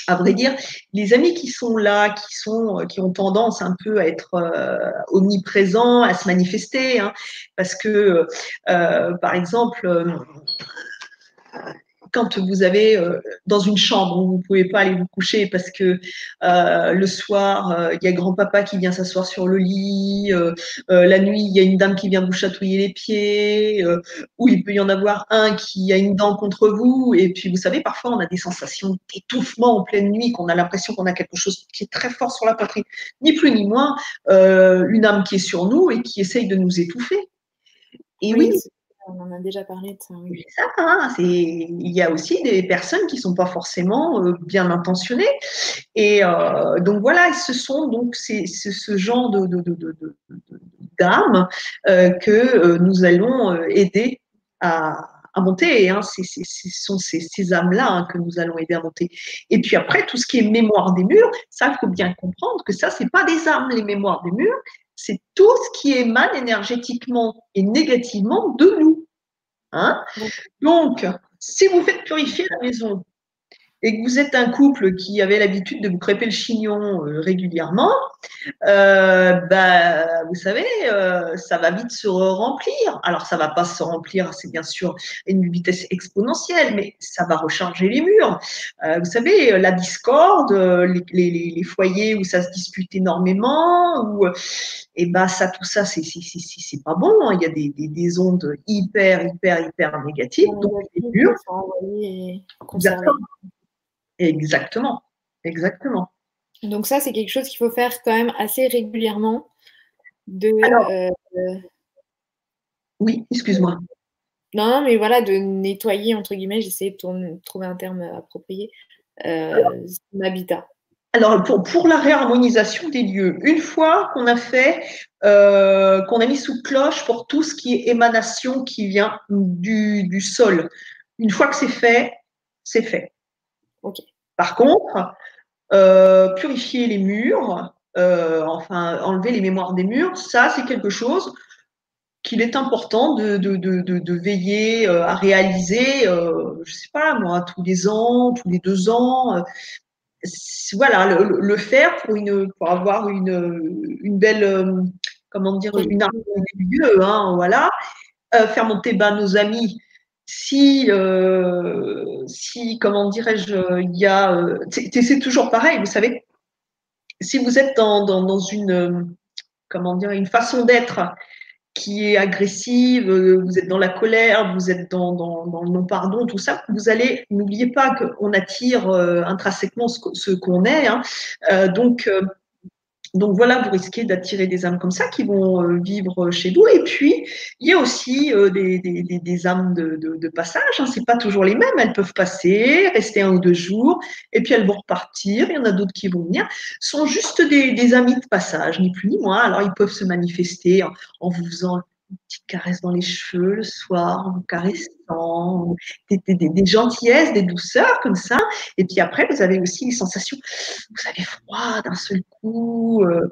à vrai dire, les amis qui sont là, qui sont, euh, qui ont tendance un peu à être euh, omniprésents, à se manifester, hein, parce que, euh, par exemple, quand vous avez euh, dans une chambre où vous pouvez pas aller vous coucher parce que euh, le soir euh, il y a grand-papa qui vient s'asseoir sur le lit, la nuit il y a une dame qui vient vous chatouiller les pieds, ou il peut y en avoir un qui a une dent contre vous. Et puis vous savez parfois on a des sensations d'étouffement en pleine nuit, qu'on a l'impression qu'on a quelque chose qui est très fort sur la poitrine, ni plus ni moins une âme qui est sur nous et qui essaye de nous étouffer. Et oui on en a déjà parlé de ça. Hein, il y a aussi des personnes qui ne sont pas forcément euh, bien intentionnées. Et euh, donc voilà, ce sont donc ce genre de, d'âmes euh, que nous allons aider à, monter. Hein. ce sont ces, âmes-là hein, que nous allons aider à monter. Et puis après, tout ce qui est mémoire des murs, ça, il faut bien comprendre que ça, ce n'est pas des âmes, les mémoires des murs, c'est tout ce qui émane énergétiquement et négativement de nous. Hein? Donc, si vous faites purifier la maison et que vous êtes un couple qui avait l'habitude de vous crêper le chignon euh, régulièrement, euh, bah, vous savez, euh, ça va vite se remplir. Alors, ça va pas se remplir, c'est bien sûr une vitesse exponentielle, mais ça va recharger les murs. vous savez, la discorde, les, foyers où ça se dispute énormément, ou et bah ça, tout ça, c'est c'est pas bon. Hein. Il y a des, des, ondes hyper, hyper, hyper négatives. Donc les murs. Exactement. Exactement. Donc ça, c'est quelque chose qu'il faut faire quand même assez régulièrement. De, euh, oui, excuse-moi. Non, non, mais voilà, de nettoyer, entre guillemets, j'essaie de trouver un terme approprié, euh, son habitat. Alors, pour, pour, la réharmonisation des lieux, une fois qu'on a fait, euh, qu'on a mis sous cloche pour tout ce qui est émanation qui vient du, du sol, une fois que c'est fait, c'est fait. Par contre, euh, purifier les murs, euh, enfin enlever les mémoires des murs, ça c'est quelque chose qu'il est important de, de, de, de veiller euh, à réaliser, euh, je sais pas moi, tous les ans, tous les deux ans. Voilà, le, le, faire pour, une, pour avoir une, une belle, comment dire, une harmonie lieux, hein, voilà. faire monter bas nos amis, si, euh, si comment dirais-je, il y a. Euh, c'est toujours pareil, vous savez, si vous êtes dans, dans, dans une, comment dire, une façon d'être qui est agressive, vous êtes dans la colère, vous êtes dans, dans, le non-pardon, tout ça, vous allez, n'oubliez pas qu'on attire euh, intrinsèquement ce, qu'on est. Hein. Euh, donc, euh, donc voilà, vous risquez d'attirer des âmes comme ça qui vont euh, vivre chez vous. Et puis, il y a aussi euh, des, des, âmes de, passage. Hein. C'est pas toujours les mêmes. Elles peuvent passer, rester un ou deux jours, et puis elles vont repartir. Il y en a d'autres qui vont venir. Ce sont juste des, des amis de passage, ni plus ni moins. Alors, ils peuvent se manifester en, en vous faisant une petite caresse dans les cheveux le soir, en caressant, des, des, des, gentillesses, des douceurs comme ça. Et puis après, vous avez aussi les sensations, vous avez froid d'un seul coup, euh,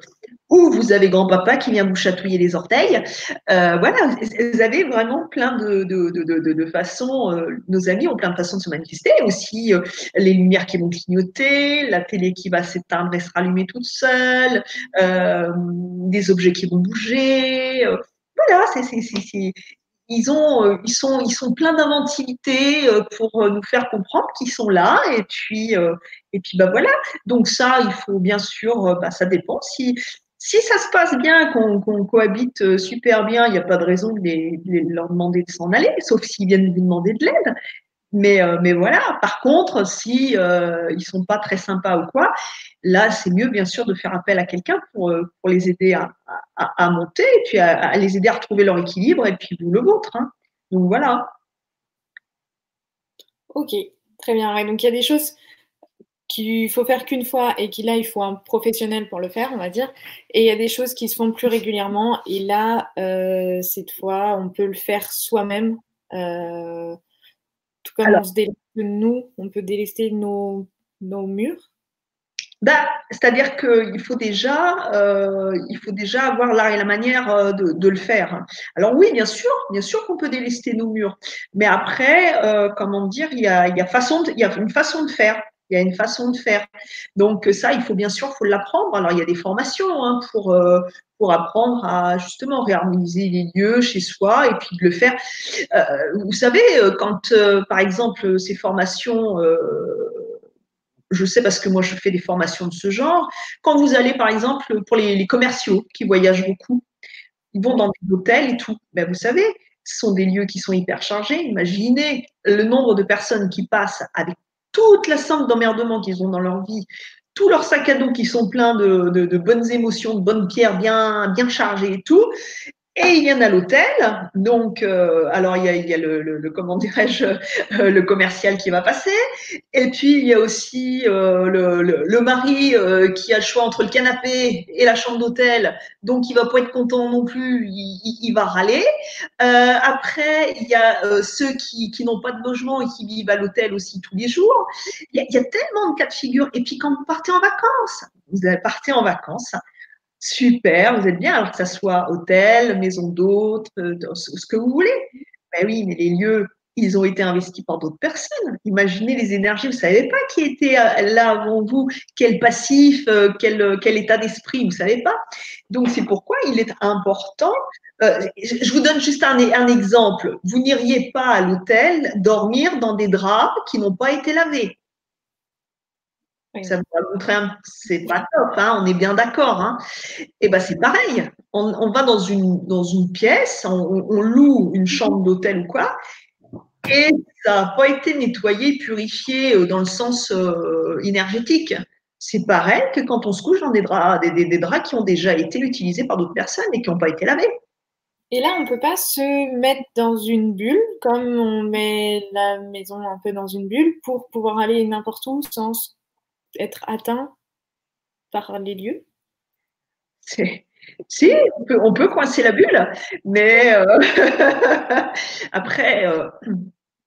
ou vous avez grand-papa qui vient vous chatouiller les orteils. Euh, voilà, vous avez vraiment plein de, de, de, de façons, euh, nos amis ont plein de façons de se manifester. Aussi, les lumières qui vont clignoter, la télé qui va s'éteindre et se rallumer toute seule, des objets qui vont bouger voilà, c'est, ils, ont, euh, ils, sont, ils sont pleins d'inventivité euh, pour euh, nous faire comprendre qu'ils sont là. Et puis, et puis bah voilà. Donc ça, il faut bien sûr, bah, ça dépend. Si, si ça se passe bien, qu'on, cohabite super bien, il n'y a pas de raison de, les, de leur demander de s'en aller, sauf s'ils viennent vous demander de l'aide. Mais, mais voilà, par contre, si euh, ils sont pas très sympas ou quoi, là, c'est mieux, bien sûr, de faire appel à quelqu'un pour, euh, pour les aider à, à, monter puis à, les aider à retrouver leur équilibre et puis vous le vôtre. Hein. Donc voilà. Ok, très bien. Donc il y a des choses qu'il faut faire qu'une fois et qu'il là, il faut un professionnel pour le faire, on va dire. Et il y a des choses qui se font plus régulièrement et là, euh, cette fois, on peut le faire soi-même. Tout comme Alors, on se déleste nous, on peut délester nos, nos murs. Bah, C'est-à-dire qu'il faut déjà, euh, il faut déjà avoir l'art et la manière euh, de, de, le faire. Alors oui, bien sûr, bien sûr qu'on peut délester nos murs, mais après, euh, comment dire, il y a, il y a façon, de, il y a une façon de faire. Il y a une façon de faire. Donc ça, il faut bien sûr, faut l'apprendre. Alors il y a des formations hein, pour pour apprendre à justement réharmoniser les lieux chez soi et puis de le faire. vous savez, quand par exemple ces formations je sais parce que moi je fais des formations de ce genre. Quand vous allez par exemple pour les, commerciaux qui voyagent beaucoup, ils vont dans des hôtels et tout. Ben, vous savez, ce sont des lieux qui sont hyper chargés. Imaginez le nombre de personnes qui passent avec toute la somme d'emmerdement qu'ils ont dans leur vie, tous leurs sacs à dos qui sont pleins de, bonnes émotions, de bonnes pierres bien chargées et tout, et il y en a l'hôtel, donc euh, alors il y a, il y a le, le, comment dirais-je euh, le commercial qui va passer, et puis il y a aussi euh, le, le, mari qui a le choix entre le canapé et la chambre d'hôtel, donc il va pas être content non plus, il, il, va râler. après il y a ceux qui, qui n'ont pas de logement et qui vivent à l'hôtel aussi tous les jours. Il y, a, il y a tellement de cas de figure. Et puis quand vous partez en vacances, vous partez en vacances, Super, vous êtes bien, alors que ça soit hôtel, maison d'hôtes, euh, ce que vous voulez. Ben oui, mais les lieux, ils ont été investis par d'autres personnes. Imaginez les énergies, vous ne savez pas qui était euh, là avant vous, quel passif, euh, quel, état d'esprit, vous ne savez pas. Donc c'est pourquoi il est important. je vous donne juste un exemple. Vous n'iriez pas à l'hôtel dormir dans des draps qui n'ont pas été lavés. Ça va montrer un... c'est pas top, hein, on est bien d'accord. Hein. Et eh ben c'est pareil. On, va dans une, dans une pièce, on, loue une chambre d'hôtel ou quoi, et ça n'a pas été nettoyé, purifié euh, dans le sens euh, énergétique. C'est pareil que quand on se couche dans des draps, des, des, draps qui ont déjà été utilisés par d'autres personnes et qui n'ont pas été lavés. Et là, on ne peut pas se mettre dans une bulle, comme on met la maison un peu dans une bulle, pour pouvoir aller n'importe où sans être atteint par les lieux? Si, on peut, coincer la bulle, mais euh, <laughs> après, euh,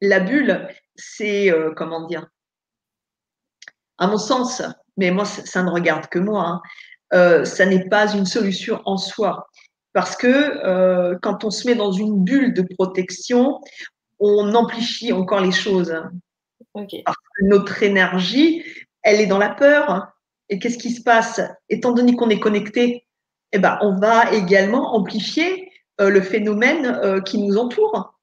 la bulle, c'est, euh, comment dire, à mon sens, mais moi, ça, ne regarde que moi, hein, ça n'est pas une solution en soi. Parce que quand on se met dans une bulle de protection, on amplifie encore les choses. Parce que notre énergie elle est dans la peur. Et qu'est-ce qui se passe? Étant donné qu'on est connecté, eh ben, on va également amplifier euh, le phénomène euh, qui nous entoure.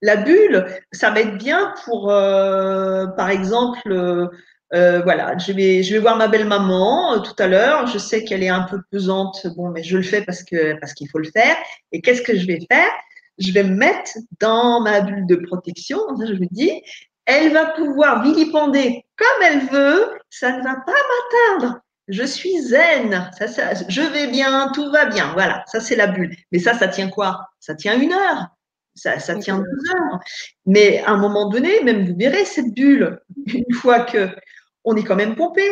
La bulle, ça va être bien pour, euh, par exemple, voilà, je vais, voir ma belle-maman tout à l'heure. Je sais qu'elle est un peu pesante. Bon, mais je le fais parce qu'il faut le faire. Et qu'est-ce que je vais faire? Je vais me mettre dans ma bulle de protection. Je me dis, elle va pouvoir vilipender comme elle veut, ça ne va pas m'atteindre. Je suis zen, ça, je vais bien, tout va bien. Voilà, ça c'est la bulle. Mais ça, ça tient quoi? Ça tient une heure, ça, tient deux heures. Mais à un moment donné, même vous verrez cette bulle, une fois que on est quand même pompé,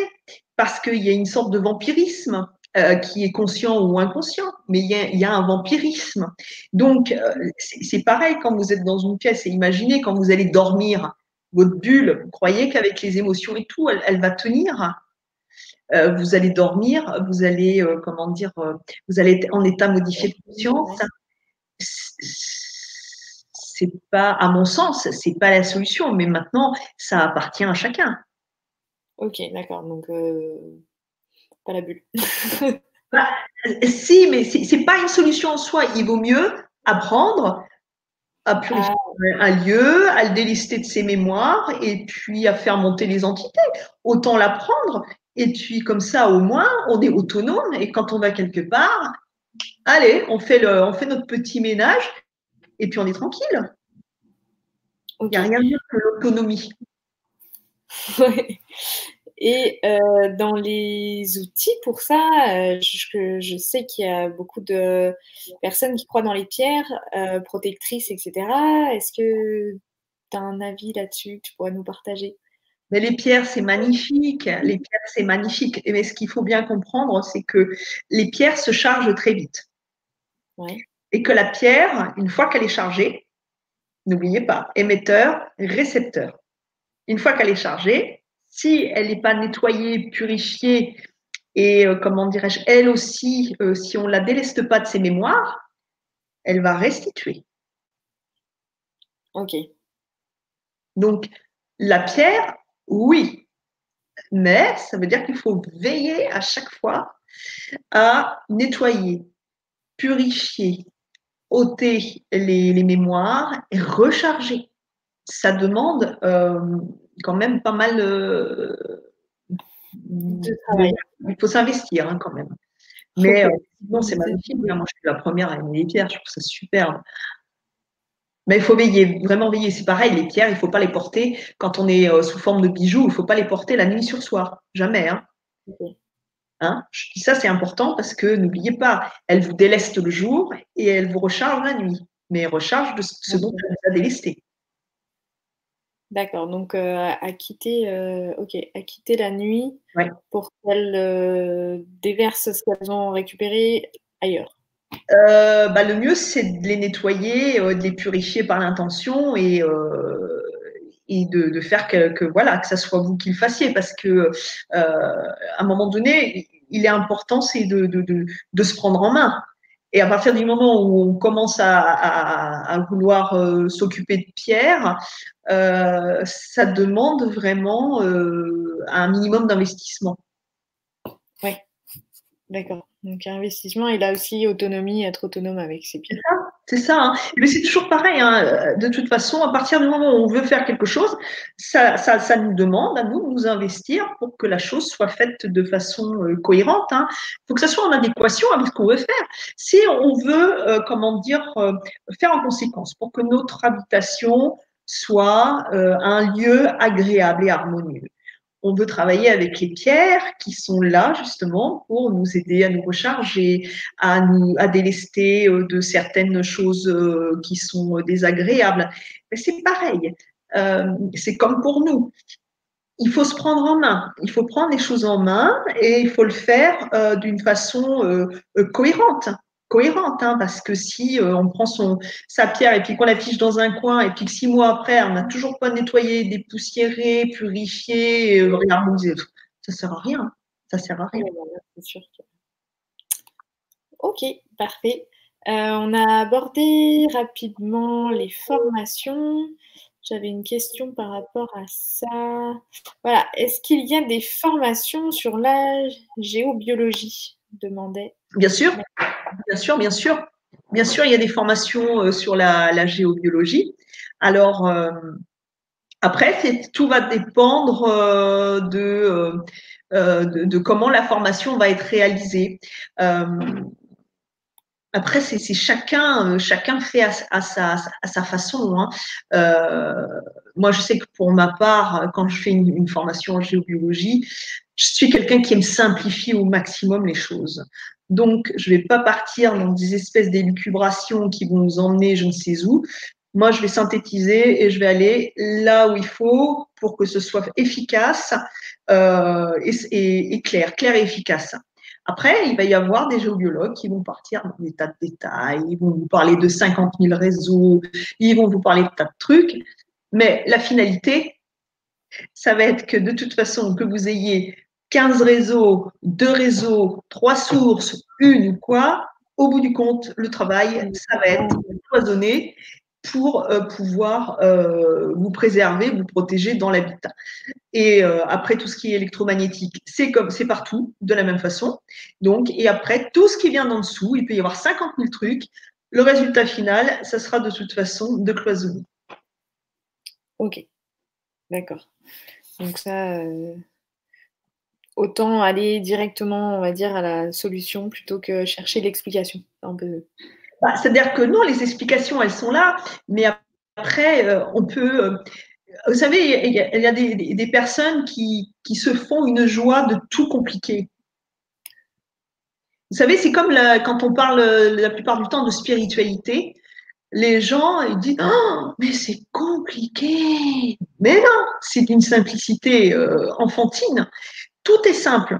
parce qu'il y a une sorte de vampirisme. Euh, qui est conscient ou inconscient, mais il y a, un vampirisme. Donc, euh, c'est pareil quand vous êtes dans une pièce et imaginez quand vous allez dormir, votre bulle, vous croyez qu'avec les émotions et tout, elle, va tenir euh, Vous allez dormir, vous allez, euh, comment dire, euh, vous allez être en état modifié de conscience. C'est pas, à mon sens, c'est pas la solution, mais maintenant, ça appartient à chacun. Ok, d'accord. Donc, pas la bulle. Bah, si, mais c'est pas une solution en soi. Il vaut mieux apprendre à purifier ah. un lieu, à le délister de ses mémoires et puis à faire monter les entités. Autant l'apprendre. Et puis comme ça, au moins, on est autonome et quand on va quelque part, allez, on fait, le, on fait notre petit ménage et puis on est tranquille. Il n'y a rien de mieux que l'autonomie. <laughs> Et euh, dans les outils pour ça, euh, je, je, sais qu'il y a beaucoup de personnes qui croient dans les pierres euh, protectrices, etc. Est-ce que tu as un avis là-dessus Tu pourrais nous partager? Mais les pierres, c'est magnifique. Les pierres, c'est magnifique. Mais ce qu'il faut bien comprendre, c'est que les pierres se chargent très vite. Et que la pierre, une fois qu'elle est chargée, n'oubliez pas, émetteur, récepteur. Une fois qu'elle est chargée, si elle n'est pas nettoyée, purifiée, et euh, comment dirais-je, elle aussi, euh, si on ne la déleste pas de ses mémoires, elle va restituer. Ok. Donc, la pierre, Oui, mais ça veut dire qu'il faut veiller à chaque fois à nettoyer, purifier, ôter les, mémoires et recharger. Ça demande euh, quand même pas mal euh, de travail. Il faut s'investir hein, quand même. <laughs> Mais euh, c'est magnifique. Moi, je suis la première à aimer les pierres. Je trouve ça superbe. Mais il faut veiller, vraiment veiller. C'est pareil, les pierres, il ne faut pas les porter quand on est euh, sous forme de bijoux. Il ne faut pas les porter la nuit sur soir. Jamais. Hein. Hein? Je dis ça, c'est important parce que n'oubliez pas, elles vous délestent le jour et elles vous rechargent la nuit. Mais rechargent de ce dont elles vous a délesté. D'accord, donc euh, à quitter, euh, ok, à quitter la nuit pour qu'elles euh, déversent ce qu'elles ont récupéré ailleurs. Bah, le mieux, c'est de les nettoyer, de les purifier par l'intention et, et de, faire que, voilà que ça soit vous qui le fassiez, parce que à un moment donné, il est important, c'est de, de, se prendre en main. Et à partir du moment où on commence à, vouloir euh, s'occuper de Pierre, euh, ça demande vraiment euh, un minimum d'investissement. Oui, d'accord. Donc investissement et là aussi autonomie, être autonome avec ses pieds. C'est ça, hein. mais c'est toujours pareil. Hein. De toute façon, à partir du moment où on veut faire quelque chose, ça, ça, nous demande à nous de nous investir pour que la chose soit faite de façon euh, cohérente. Il hein. faut que ça soit en adéquation avec ce qu'on veut faire. Si on veut, euh, comment dire, euh, faire en conséquence pour que notre habitation soit un lieu agréable et harmonieux on veut travailler avec les pierres qui sont là justement pour nous aider à nous recharger, à nous à délester euh, de certaines choses euh, qui sont désagréables. C'est pareil. Euh, c'est comme pour nous. Il faut se prendre en main. Il faut prendre les choses en main et il faut le faire d'une façon cohérente cohérente, hein, parce que si euh, on prend son, sa pierre et puis qu'on l'affiche dans un coin et puis que six mois après, on n'a toujours pas nettoyé, dépoussiéré, purifié, euh, ça sert à rien. Ça sert à rien. Ok, parfait. Euh, on a abordé rapidement les formations. J'avais une question par rapport à ça. Voilà, est-ce qu'il y a des formations sur la géobiologie? Demandait. Bien sûr, bien sûr, bien sûr. Bien sûr, il y a des formations euh, sur la, géobiologie. Alors, euh, après, tout va dépendre euh, de, comment la formation va être réalisée. Après, c'est chacun, chacun fait à, sa, à sa, façon. Hein. moi, je sais que pour ma part, quand je fais une, une formation en géobiologie, je suis quelqu'un qui aime simplifier au maximum les choses. Donc, je ne vais pas partir dans des espèces d'élucubrations qui vont nous emmener je ne sais où. Moi, je vais synthétiser et je vais aller là où il faut pour que ce soit efficace euh, et, clair, clair et efficace. Après, il va y avoir des géobiologues qui vont partir dans des tas de détails, ils vont vous parler de 50 000 réseaux, ils vont vous parler de tas de trucs, mais la finalité, ça va être que de toute façon, que vous ayez 15 réseaux, 2 réseaux, 3 sources, une ou quoi, au bout du compte, le travail, ça va être cloisonné pour euh, pouvoir euh, vous préserver, vous protéger dans l'habitat. Et euh, après, tout ce qui est électromagnétique, c'est comme c'est partout, de la même façon. Donc, et après, tout ce qui vient d'en dessous, il peut y avoir 50 000 trucs. Le résultat final, ça sera de toute façon de cloisonner. Ok, d'accord. Donc ça, autant aller directement, on va dire, à la solution plutôt que chercher l'explication. Bah, c'est-à-dire que non, les explications, elles sont là, mais après, euh, on peut. Euh, vous savez, il y a, des, personnes qui, se font une joie de tout compliquer. Vous savez, c'est comme quand on parle la plupart du temps de spiritualité, les gens ils disent oh, mais c'est compliqué. Mais non, c'est d'une simplicité euh, enfantine. Tout est simple.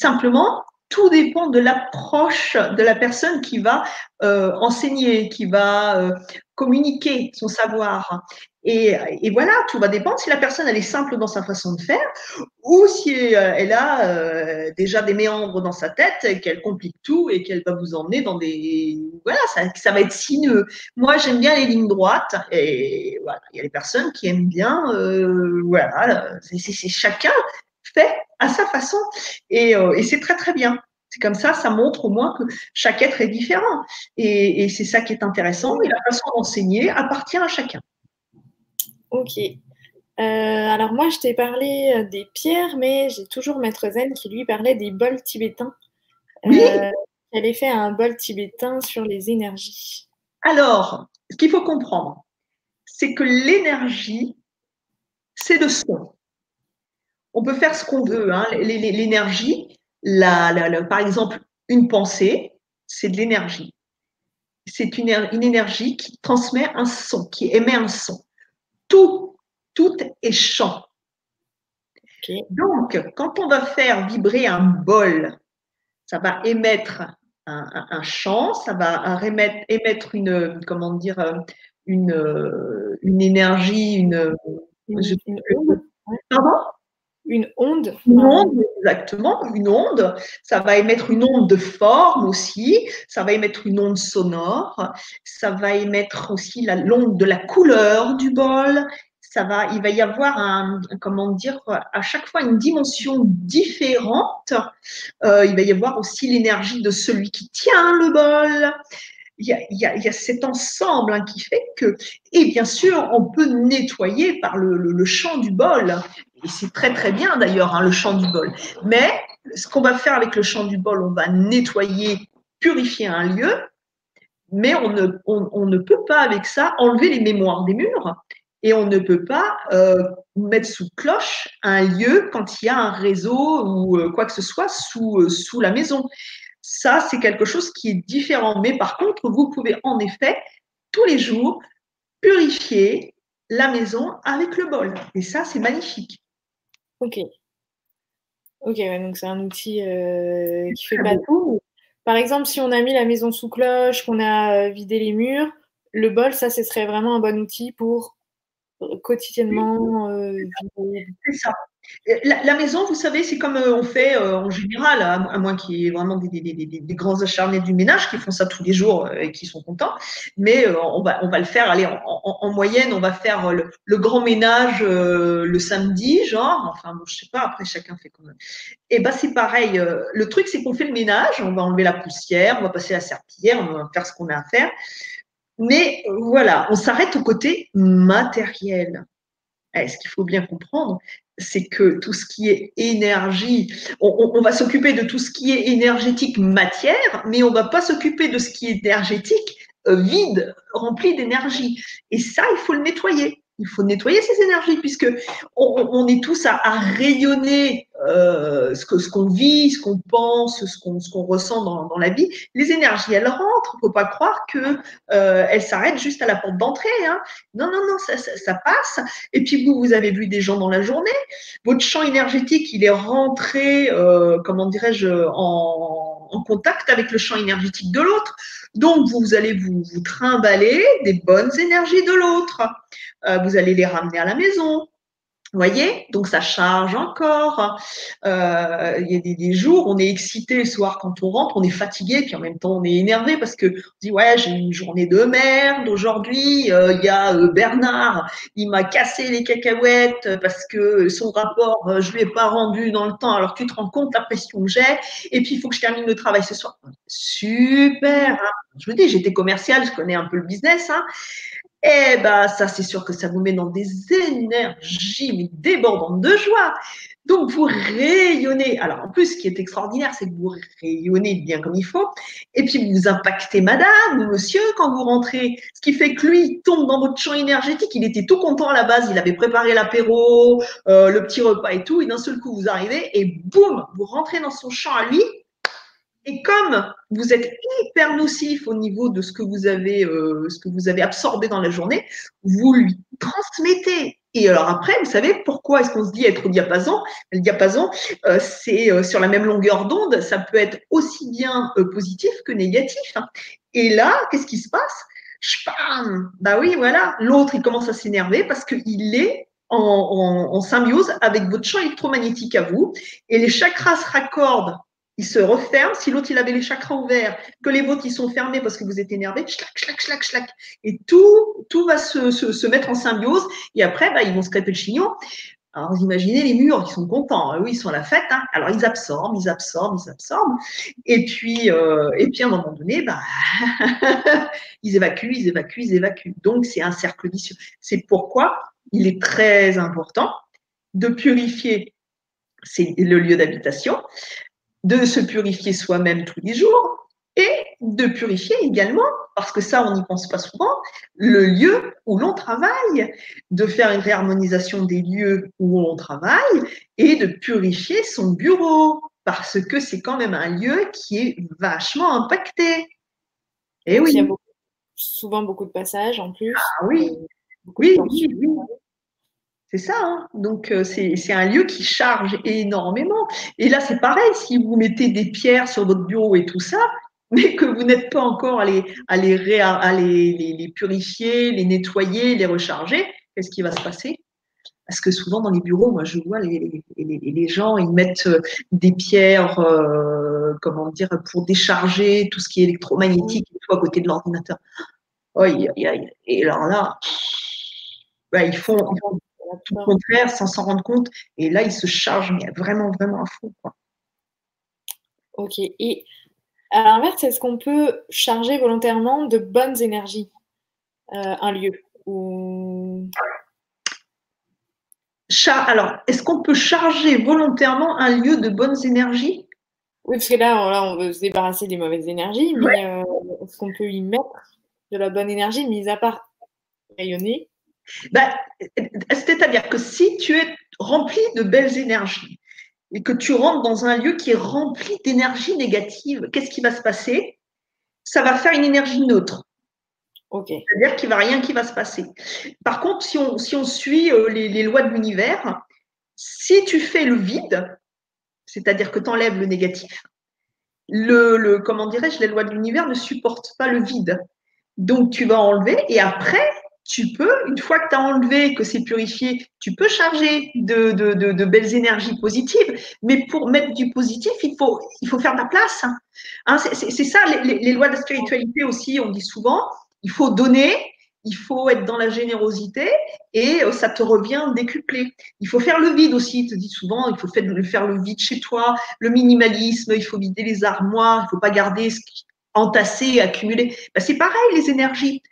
simplement, tout dépend de l'approche de la personne qui va euh, enseigner, qui va euh, communiquer son savoir. Et, voilà, tout va dépendre si la personne elle est simple dans sa façon de faire ou si elle a euh, déjà des méandres dans sa tête, qu'elle complique tout et qu'elle va vous emmener dans des voilà, ça, va être sinueux. Moi, j'aime bien les lignes droites et voilà, il y a des personnes qui aiment bien euh, voilà, c'est chacun fait à sa façon et, euh, et c'est très très bien. C'est comme ça, ça montre au moins que chaque être est différent. Et, et c'est ça qui est intéressant. Et la façon d'enseigner appartient à chacun. Ok. Euh, alors moi, je t'ai parlé euh, des pierres, mais j'ai toujours Maître Zen qui lui parlait des bols tibétains. Oui. Euh, elle a fait un bol tibétain sur les énergies. Alors, ce qu'il faut comprendre, c'est que l'énergie, c'est le son. On peut faire ce qu'on veut. Hein. L'énergie, la, la, la, par exemple, une pensée, c'est de l'énergie. C'est une, une énergie qui transmet un son, qui émet un son tout, tout est chant. Okay. Donc, quand on va faire vibrer un bol, ça va émettre un, un, un chant, ça va émettre, émettre une, comment dire, une, une énergie, une, une, je, une onde. Pardon? Une onde. Une onde, exactement, une onde. Ça va émettre une onde de forme aussi, ça va émettre une onde sonore, ça va émettre aussi l'onde de la couleur du bol. Ça va, il va y avoir un, comment dire, à chaque fois une dimension différente. Euh, il va y avoir aussi l'énergie de celui qui tient le bol. Il y, a, il, y a, cet ensemble hein, qui fait que, et bien sûr, on peut nettoyer par le, le, le chant du bol et c'est très très bien d'ailleurs, hein, le chant du bol. Mais ce qu'on va faire avec le chant du bol, on va nettoyer, purifier un lieu, mais on ne, peut pas avec ça enlever les mémoires des murs. Et on ne peut pas euh, mettre sous cloche un lieu quand il y a un réseau ou euh, quoi que ce soit euh, sous la maison. Ça, c'est quelque chose qui est différent. Mais par contre, vous pouvez en effet, tous les jours, purifier la maison avec le bol. Et ça, c'est magnifique. Ok. Ok, ouais, donc c'est un outil euh, qui fait pas tout. Par exemple, si on a mis la maison sous cloche, qu'on a vidé les murs, le bol, ça, ce serait vraiment un bon outil pour quotidiennement. Euh, c'est ça. La, la, maison, vous savez, c'est comme euh, on fait euh, en général, à, à moins qu'il y ait vraiment des, grands acharnés du ménage qui font ça tous les jours euh, et qui sont contents. Mais euh, on, va, on va le faire, allez, en, en, en moyenne, on va faire le, grand ménage le samedi, genre, enfin, bon, je sais pas, après chacun fait comme. Et ben c'est pareil. le truc, c'est qu'on fait le ménage, on va enlever la poussière, on va passer la serpillière, on va faire ce qu'on a à faire. Mais voilà, on s'arrête au côté matériel. Eh, ce qu'il faut bien comprendre, c'est que tout ce qui est énergie, on, va s'occuper de tout ce qui est énergétique matière, mais on va pas s'occuper de ce qui est énergétique euh, vide, rempli d'énergie. Et ça, il faut le nettoyer. Il faut nettoyer ces énergies puisque on, est tous à, à rayonner euh, ce que ce qu'on vit, ce qu'on pense, ce qu'on ce qu'on ressent dans, dans, la vie. Les énergies, elles rentrent. Faut pas croire que euh, elles s'arrêtent juste à la porte d'entrée. Hein. Non, non, non, ça, ça, ça, passe. Et puis vous, vous avez vu des gens dans la journée. Votre champ énergétique, il est rentré, euh, comment dirais-je, en, en contact avec le champ énergétique de l'autre. Donc, vous allez vous, vous, trimballer des bonnes énergies de l'autre. Euh, vous allez les ramener à la maison. Vous voyez? Donc, ça charge encore. Euh, il y a des, jours, on est excité le soir quand on rentre, on est fatigué, puis en même temps, on est énervé parce que on dit Ouais, j'ai une journée de merde aujourd'hui. Euh, il y a euh, Bernard, il m'a cassé les cacahuètes parce que son rapport, je lui ai pas rendu dans le temps. Alors, tu te rends compte la pression que j'ai. Et puis, il faut que je termine le travail ce soir. Super hein Je vous dis, j'étais commercial, je connais un peu le business. Hein eh ben, ça, c'est sûr que ça vous met dans des énergies débordantes de joie. Donc, vous rayonnez. Alors, en plus, ce qui est extraordinaire, c'est que vous rayonnez bien comme il faut. Et puis, vous impactez madame ou monsieur quand vous rentrez. Ce qui fait que lui tombe dans votre champ énergétique. Il était tout content à la base. Il avait préparé l'apéro, euh, le petit repas et tout. Et d'un seul coup, vous arrivez et boum, vous rentrez dans son champ à lui. Et comme vous êtes hyper nocif au niveau de ce que vous avez, euh, ce que vous avez absorbé dans la journée, vous lui transmettez. Et alors après, vous savez pourquoi est-ce qu'on se dit être au diapason? Le diapason, euh, c'est euh, sur la même longueur d'onde. Ça peut être aussi bien euh, positif que négatif. Hein. Et là, qu'est-ce qui se passe? Spam Bah oui, voilà. L'autre, il commence à s'énerver parce qu'il est en, symbiose avec votre champ électromagnétique à vous. Et les chakras se raccordent, ils se referment. Si l'autre, il avait les chakras ouverts, que les vôtres, ils sont fermés parce que vous êtes énervé, schlac, schlac, schlac, schlac. Et tout, tout va se, se, mettre en symbiose. Et après, bah, ils vont se crêper le chignon. Alors, vous imaginez les murs, ils sont contents. Hein. Oui, ils sont à la fête. Hein. Alors, ils absorbent, ils absorbent, ils absorbent. Et puis, euh, et puis à un moment donné, bah, <laughs> ils évacuent, ils évacuent, ils évacuent. Donc, c'est un cercle vicieux. C'est pourquoi il est très important de purifier le lieu d'habitation, de se purifier soi-même tous les jours et de purifier également, parce que ça, on n'y pense pas souvent, le lieu où l'on travaille, de faire une réharmonisation des lieux où on travaille et de purifier son bureau, parce que c'est quand même un lieu qui est vachement impacté. Et oui. Il y a souvent beaucoup de passages en plus. Ah oui. oui, oui, oui. C'est ça. Hein. Donc, euh, c'est un lieu qui charge énormément. Et là, c'est pareil. Si vous mettez des pierres sur votre bureau et tout ça, <laughs> mais que vous n'êtes pas encore à, les, à, les, purifier, les nettoyer, les recharger, qu'est-ce qui va se passer? Parce que souvent, dans les bureaux, moi, je vois les, gens, ils mettent euh, des pierres, euh, comment dire, pour décharger tout ce qui est électromagnétique à côté de l'ordinateur. Et alors là, bah, ils font, tout le contraire, sans s'en rendre compte. Et là, il se charge, mais vraiment, vraiment à fond. Quoi. Ok. Et à l'inverse, est-ce qu'on peut charger volontairement de bonnes énergies euh, un lieu ou... Alors, est-ce qu'on peut charger volontairement un lieu de bonnes énergies? Oui, parce que là, on veut se débarrasser des mauvaises énergies, mais euh, est-ce qu'on peut y mettre de la bonne énergie, mis à part rayonner? Ben, C'est-à-dire que si tu es rempli de belles énergies et que tu rentres dans un lieu qui est rempli d'énergie négative, qu'est-ce qui va se passer? Ça va faire une énergie neutre. C'est-à-dire qu'il n'y va rien qui va se passer. Par contre, si on, si on suit euh, les, lois de l'univers, si tu fais le vide, c'est-à-dire que tu enlèves le négatif, le, le comment dirais-je, les lois de l'univers ne supportent pas le vide. Donc, tu vas enlever et après, tu peux, une fois que tu as enlevé, que c'est purifié, tu peux charger de, de, belles énergies positives. Mais pour mettre du positif, il faut, il faut faire de la place. Hein. Hein, c'est ça, les, lois de la spiritualité aussi, on dit souvent, il faut donner, il faut être dans la générosité et euh, ça te revient décuplé. Il faut faire le vide aussi, il te dit souvent, il faut faire le vide chez toi, le minimalisme, il faut vider les armoires, il ne faut pas garder ce qui entassé, accumulé. Ben, c'est pareil, les énergies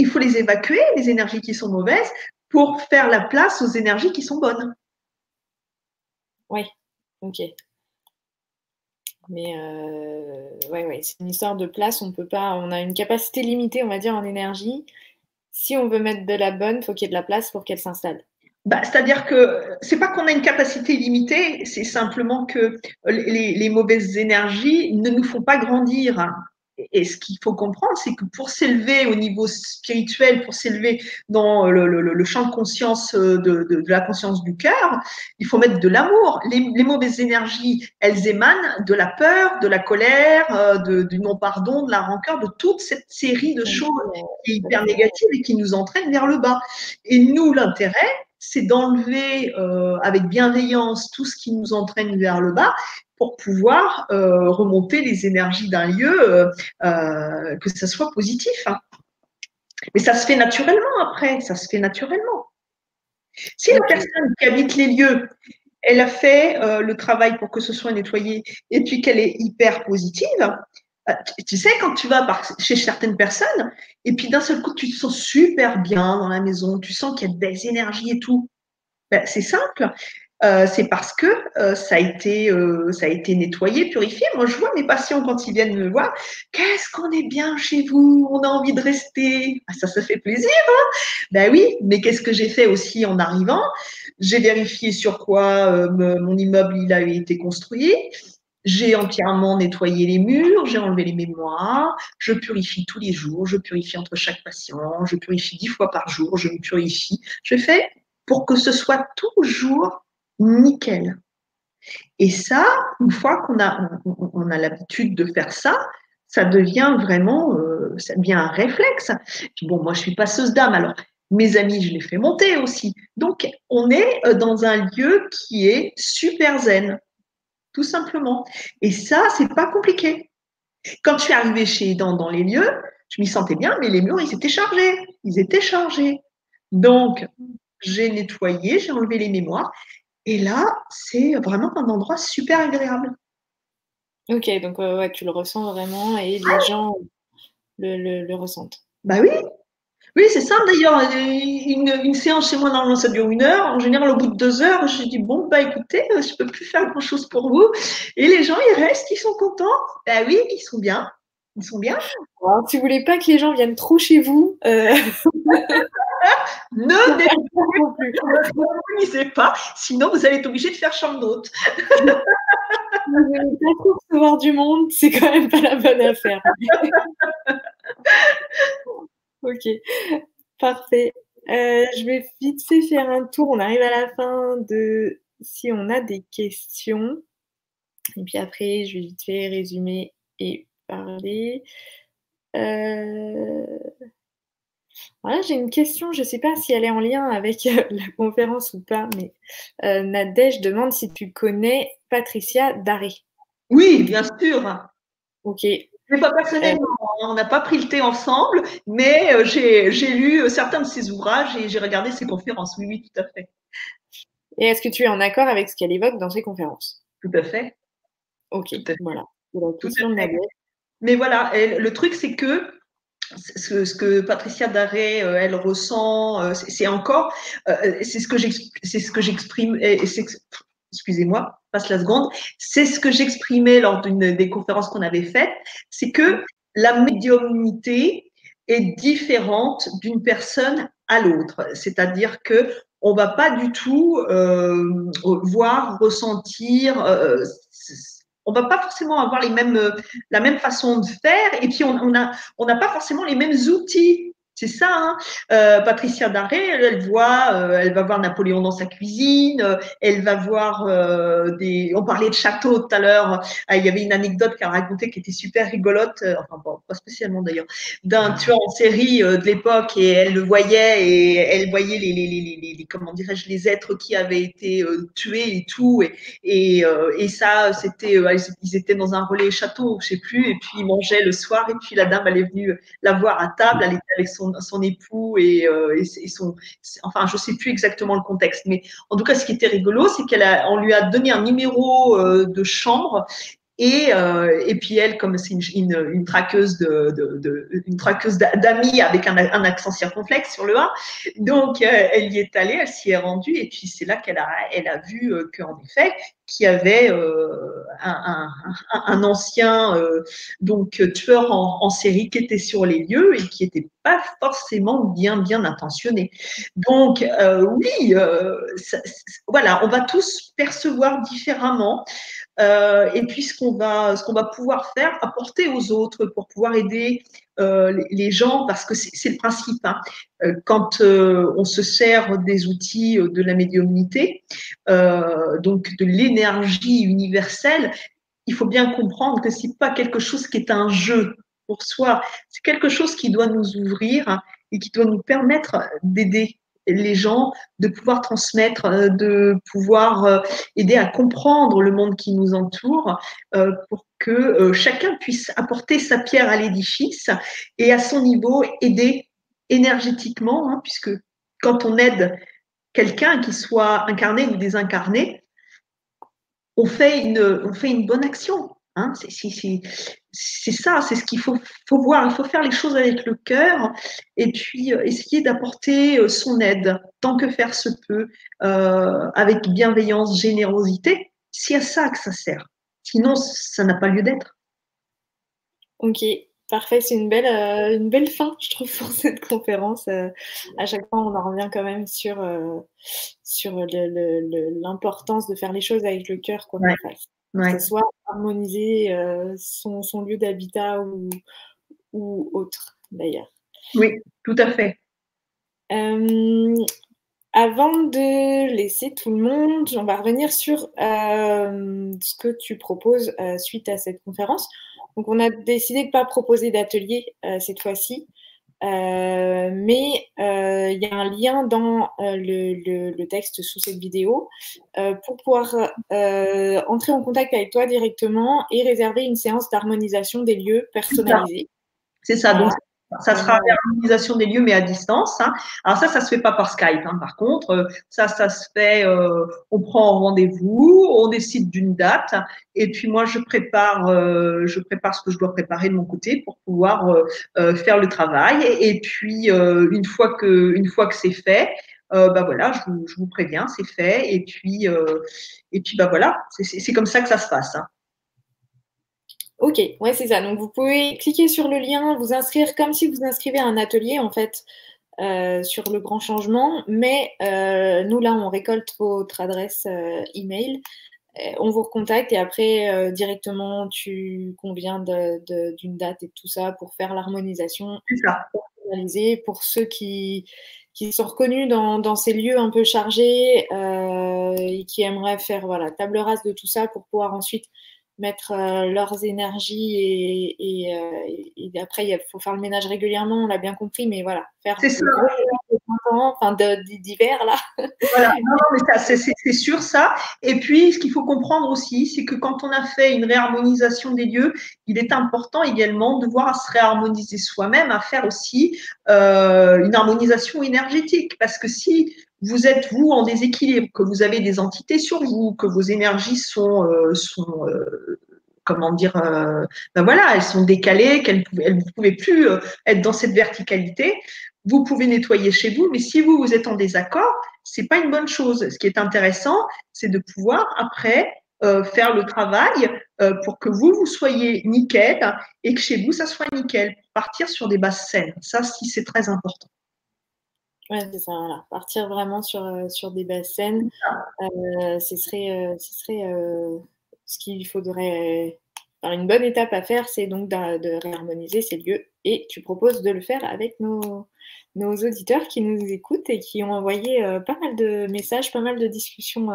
il faut les évacuer, les énergies qui sont mauvaises, pour faire la place aux énergies qui sont bonnes. Oui, ok. Mais euh, ouais, ouais, c'est une histoire de place. On peut pas, on a une capacité limitée, on va dire, en énergie. Si on veut mettre de la bonne, il faut qu'il y ait de la place pour qu'elle s'installe. Bah, C'est-à-dire que c'est pas qu'on a une capacité limitée, c'est simplement que les, les, mauvaises énergies ne nous font pas grandir. Et ce qu'il faut comprendre, c'est que pour s'élever au niveau spirituel, pour s'élever dans le, champ de conscience euh, de, la conscience du cœur, il faut mettre de l'amour. Les, mauvaises énergies, elles émanent de la peur, de la colère, euh, du non-pardon, de la rancœur, de toute cette série de choses qui est hyper négative et qui nous entraînent vers le bas. Et nous, l'intérêt, c'est d'enlever euh, avec bienveillance tout ce qui nous entraîne vers le bas pour pouvoir euh, remonter les énergies d'un lieu, euh, que ça soit positif. Hein. Mais ça se fait naturellement après, ça se fait naturellement. Si la personne qui habite les lieux, elle a fait le travail pour que ce soit nettoyé et puis qu'elle est hyper positive, tu sais, quand tu vas chez certaines personnes, et puis d'un seul coup, tu te sens super bien dans la maison, tu sens qu'il y a des énergies et tout. Ben, c'est simple. Euh, c'est parce que euh, ça, a été, euh, ça a été nettoyé, purifié. Moi, je vois mes patients quand ils viennent me voir, qu'est-ce qu'on est bien chez vous, on a envie de rester. Ah, ça, ça fait plaisir. Hein ben oui, mais qu'est-ce que j'ai fait aussi en arrivant? J'ai vérifié sur quoi mon immeuble a été construit. J'ai entièrement nettoyé les murs, j'ai enlevé les mémoires, je purifie tous les jours, je purifie entre chaque patient, je purifie dix fois par jour, je me purifie. Je fais pour que ce soit toujours nickel. Et ça, une fois qu'on a, on, a l'habitude de faire ça, ça devient vraiment, euh, ça devient un réflexe. Bon, moi, je suis passeuse d'âme, alors mes amis, je les fais monter aussi. Donc, on est euh, dans un lieu qui est super zen, tout simplement. Et ça, c'est pas compliqué. Quand je suis arrivée chez dans, dans les lieux, je m'y sentais bien, mais les murs, ils étaient chargés. Ils étaient chargés. Donc, j'ai nettoyé, j'ai enlevé les mémoires. Et là, c'est vraiment un endroit super agréable. Ok, donc ouais, tu le ressens vraiment et les gens le, ressentent. Bah oui, oui, c'est ça d'ailleurs. Une, séance chez moi, normalement, ça dure une heure. En général, au bout de deux heures, je dis bon, bah écoutez, je peux plus faire grand chose pour vous. Et les gens, ils restent, ils sont contents. Bah oui, ils sont bien. Ils sont bien. Alors, si vous voulez pas que les gens viennent trop chez vous, euh... <laughs> ne définissez pas, sinon vous allez être obligé de faire chambre d'hôte. vous n'allez pas recevoir du monde, c'est quand même pas la bonne affaire. <laughs> ok, parfait. Euh, je vais vite fait faire un tour. On arrive à la fin de si on a des questions. Et puis après, je vais vite fait résumer et parler. Euh... Voilà, j'ai une question, je ne sais pas si elle est en lien avec euh, la conférence ou pas, mais euh, Nadège demande si tu connais Patricia Daré. Oui, bien sûr. Ok. Mais pas personnellement, on n'a pas pris le thé ensemble, mais j'ai lu certains de ses ouvrages et j'ai regardé ses conférences. Oui, oui, tout à fait. Et est-ce que tu es en accord avec ce qu'elle évoque dans ses conférences? Tout à fait. Ok, voilà. Mais voilà, le truc, c'est que ce, que Patricia Daré, euh, elle ressent, euh, c'est encore, euh, c'est ce que j'exprime, excusez-moi, passe la seconde, c'est ce que j'exprimais lors d'une des conférences qu'on avait faites, c'est que la médiumnité est différente d'une personne à l'autre. C'est-à-dire que on va pas du tout voir, ressentir on va pas forcément avoir euh, la même façon de faire et puis on n'a pas forcément les mêmes outils c'est ça. Hein. Euh, Patricia Daré, elle, voit, euh, elle va voir Napoléon dans sa cuisine, euh, elle va voir des. On parlait de château tout à l'heure. il y avait une anecdote qu'elle racontait qui était super rigolote, enfin pas spécialement d'ailleurs, d'un tueur en série de l'époque et elle le voyait et elle voyait les, les, les, les comment dirais-je les êtres qui avaient été tués et tout et et, et ça c'était ils étaient dans un relais château, je sais plus, et puis ils mangeaient le soir et puis la dame elle est venue la voir à table, elle était avec son son, époux et, euh, et, son. Enfin, je sais plus exactement le contexte, mais en tout cas, ce qui était rigolo, c'est qu'elle on lui a donné un numéro euh, de chambre et, euh, et puis elle, comme c'est une, une, traqueuse de, une traqueuse d'amis avec un, accent circonflexe sur le A, donc elle y est allée, elle s'y est rendue, et puis c'est là qu'elle a, elle a vu qu'en effet, qui avait euh, un, ancien euh, donc tueur en, série qui était sur les lieux et qui n'était pas forcément bien bien intentionné. Donc euh, oui, voilà, on va tous percevoir différemment. Et puis ce qu'on va, ce qu'on va pouvoir faire, apporter aux autres pour pouvoir aider euh, les, gens, parce que c'est le principe. Hein. Euh, quand on se sert des outils de la médiumnité, donc de l'énergie universelle, il faut bien comprendre que c'est pas quelque chose qui est un jeu pour soi, c'est quelque chose qui doit nous ouvrir et qui doit nous permettre d'aider les gens, de pouvoir transmettre, euh, de pouvoir euh, aider à comprendre le monde qui nous entoure euh, pour que chacun puisse apporter sa pierre à l'édifice et à son niveau aider énergétiquement, hein, puisque quand on aide quelqu'un qui soit incarné ou désincarné, on fait une, on fait une bonne action. Hein, c'est ça, c'est ce qu'il faut, faut, voir. Il faut faire les choses avec le cœur et puis euh, essayer d'apporter euh, son aide tant que faire se peut, euh, avec bienveillance, générosité. C'est à ça que ça sert. Sinon, ça n'a pas lieu d'être. Ok, parfait. C'est une belle, une belle fin, je trouve, pour cette conférence. à chaque fois, on en revient quand même sur, sur l'importance de faire les choses avec le cœur qu'on ouais. Que ce soit harmoniser euh, son, son, lieu d'habitat ou, ou, autre d'ailleurs. Oui, tout à fait. Euh, avant de laisser tout le monde, on va revenir sur euh, ce que tu proposes suite à cette conférence. Donc, on a décidé de ne pas proposer d'atelier cette fois-ci. Euh, mais euh, il y a un lien dans euh, le, le, texte sous cette vidéo pour pouvoir entrer en contact avec toi directement et réserver une séance d'harmonisation des lieux personnalisés. C'est ça. Donc, ça sera l'harmonisation des lieux, mais à distance. Hein. Alors ça, ça se fait pas par Skype. Hein. Par contre, ça, ça se fait. Euh, on prend rendez-vous, on décide d'une date, et puis moi, je prépare, euh, je prépare ce que je dois préparer de mon côté pour pouvoir euh, faire le travail. Et, puis une fois que, une fois que c'est fait, bah voilà, je vous, je vous préviens, c'est fait. Et puis, et puis bah voilà, c'est comme ça que ça se passe. Hein. Ok, ouais, c'est ça. Donc, vous pouvez cliquer sur le lien, vous inscrire comme si vous inscrivez à un atelier, en fait, euh, sur le grand changement. Mais euh, nous, là, on récolte votre adresse euh, email. On vous recontacte et après, directement, tu conviens d'une date et tout ça pour faire l'harmonisation pour ceux qui, qui sont reconnus dans, dans, ces lieux un peu chargés et qui aimeraient faire voilà, table rase de tout ça pour pouvoir ensuite mettre euh, leurs énergies et, et, euh, après il faut faire le ménage régulièrement, on l'a bien compris, mais voilà, faire c'est ça. enfin d'hiver là. Voilà, non, mais c'est sûr ça. Et puis ce qu'il faut comprendre aussi, c'est que quand on a fait une réharmonisation des lieux, il est important également de voir à se réharmoniser soi-même, à faire aussi euh, une harmonisation énergétique, parce que si vous êtes vous en déséquilibre, que vous avez des entités sur vous, que vos énergies sont, euh, euh, comment dire, euh, ben voilà, elles sont décalées, qu'elles vous ne pouvez plus être dans cette verticalité. Vous pouvez nettoyer chez vous, mais si vous vous êtes en désaccord, c'est pas une bonne chose. Ce qui est intéressant, c'est de pouvoir après faire le travail pour que vous vous soyez nickel et que chez vous ça soit nickel. Partir sur des bases saines, ça si c'est très important. Ouais, c'est ça, voilà. Partir vraiment sur, euh, sur des bases saines, euh, ce serait, euh, ce, serait ce qu'il faudrait. Alors, une bonne étape à faire, c'est donc de, réharmoniser ces lieux. Et tu proposes de le faire avec nos, nos auditeurs qui nous écoutent et qui ont envoyé pas mal de messages, pas mal de discussions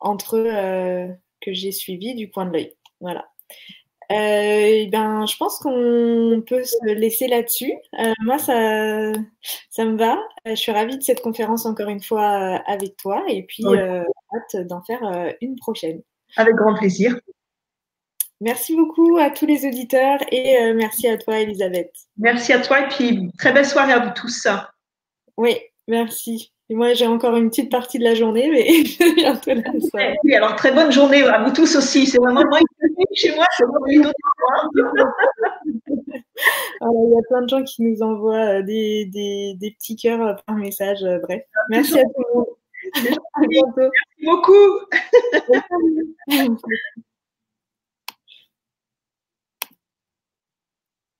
entre eux que j'ai suivies du coin de l'œil. Voilà. Euh, ben, je pense qu'on peut se laisser là-dessus. Euh, moi, ça, ça me va. Euh, je suis ravie de cette conférence encore une fois avec toi et puis hâte d'en faire une prochaine. Avec grand plaisir. Merci beaucoup à tous les auditeurs et merci à toi, Elisabeth. Merci à toi et puis très belle soirée à vous tous. Oui, merci. Et moi, j'ai encore une petite partie de la journée, mais <laughs> bientôt. Oui, alors très bonne journée à vous tous aussi. C'est vraiment chez moi, c'est vraiment une autre <laughs> Il y a plein de gens qui nous envoient euh, des, des, des petits cœurs euh, par message. Euh, bref, merci à tout le monde. Merci beaucoup. <laughs>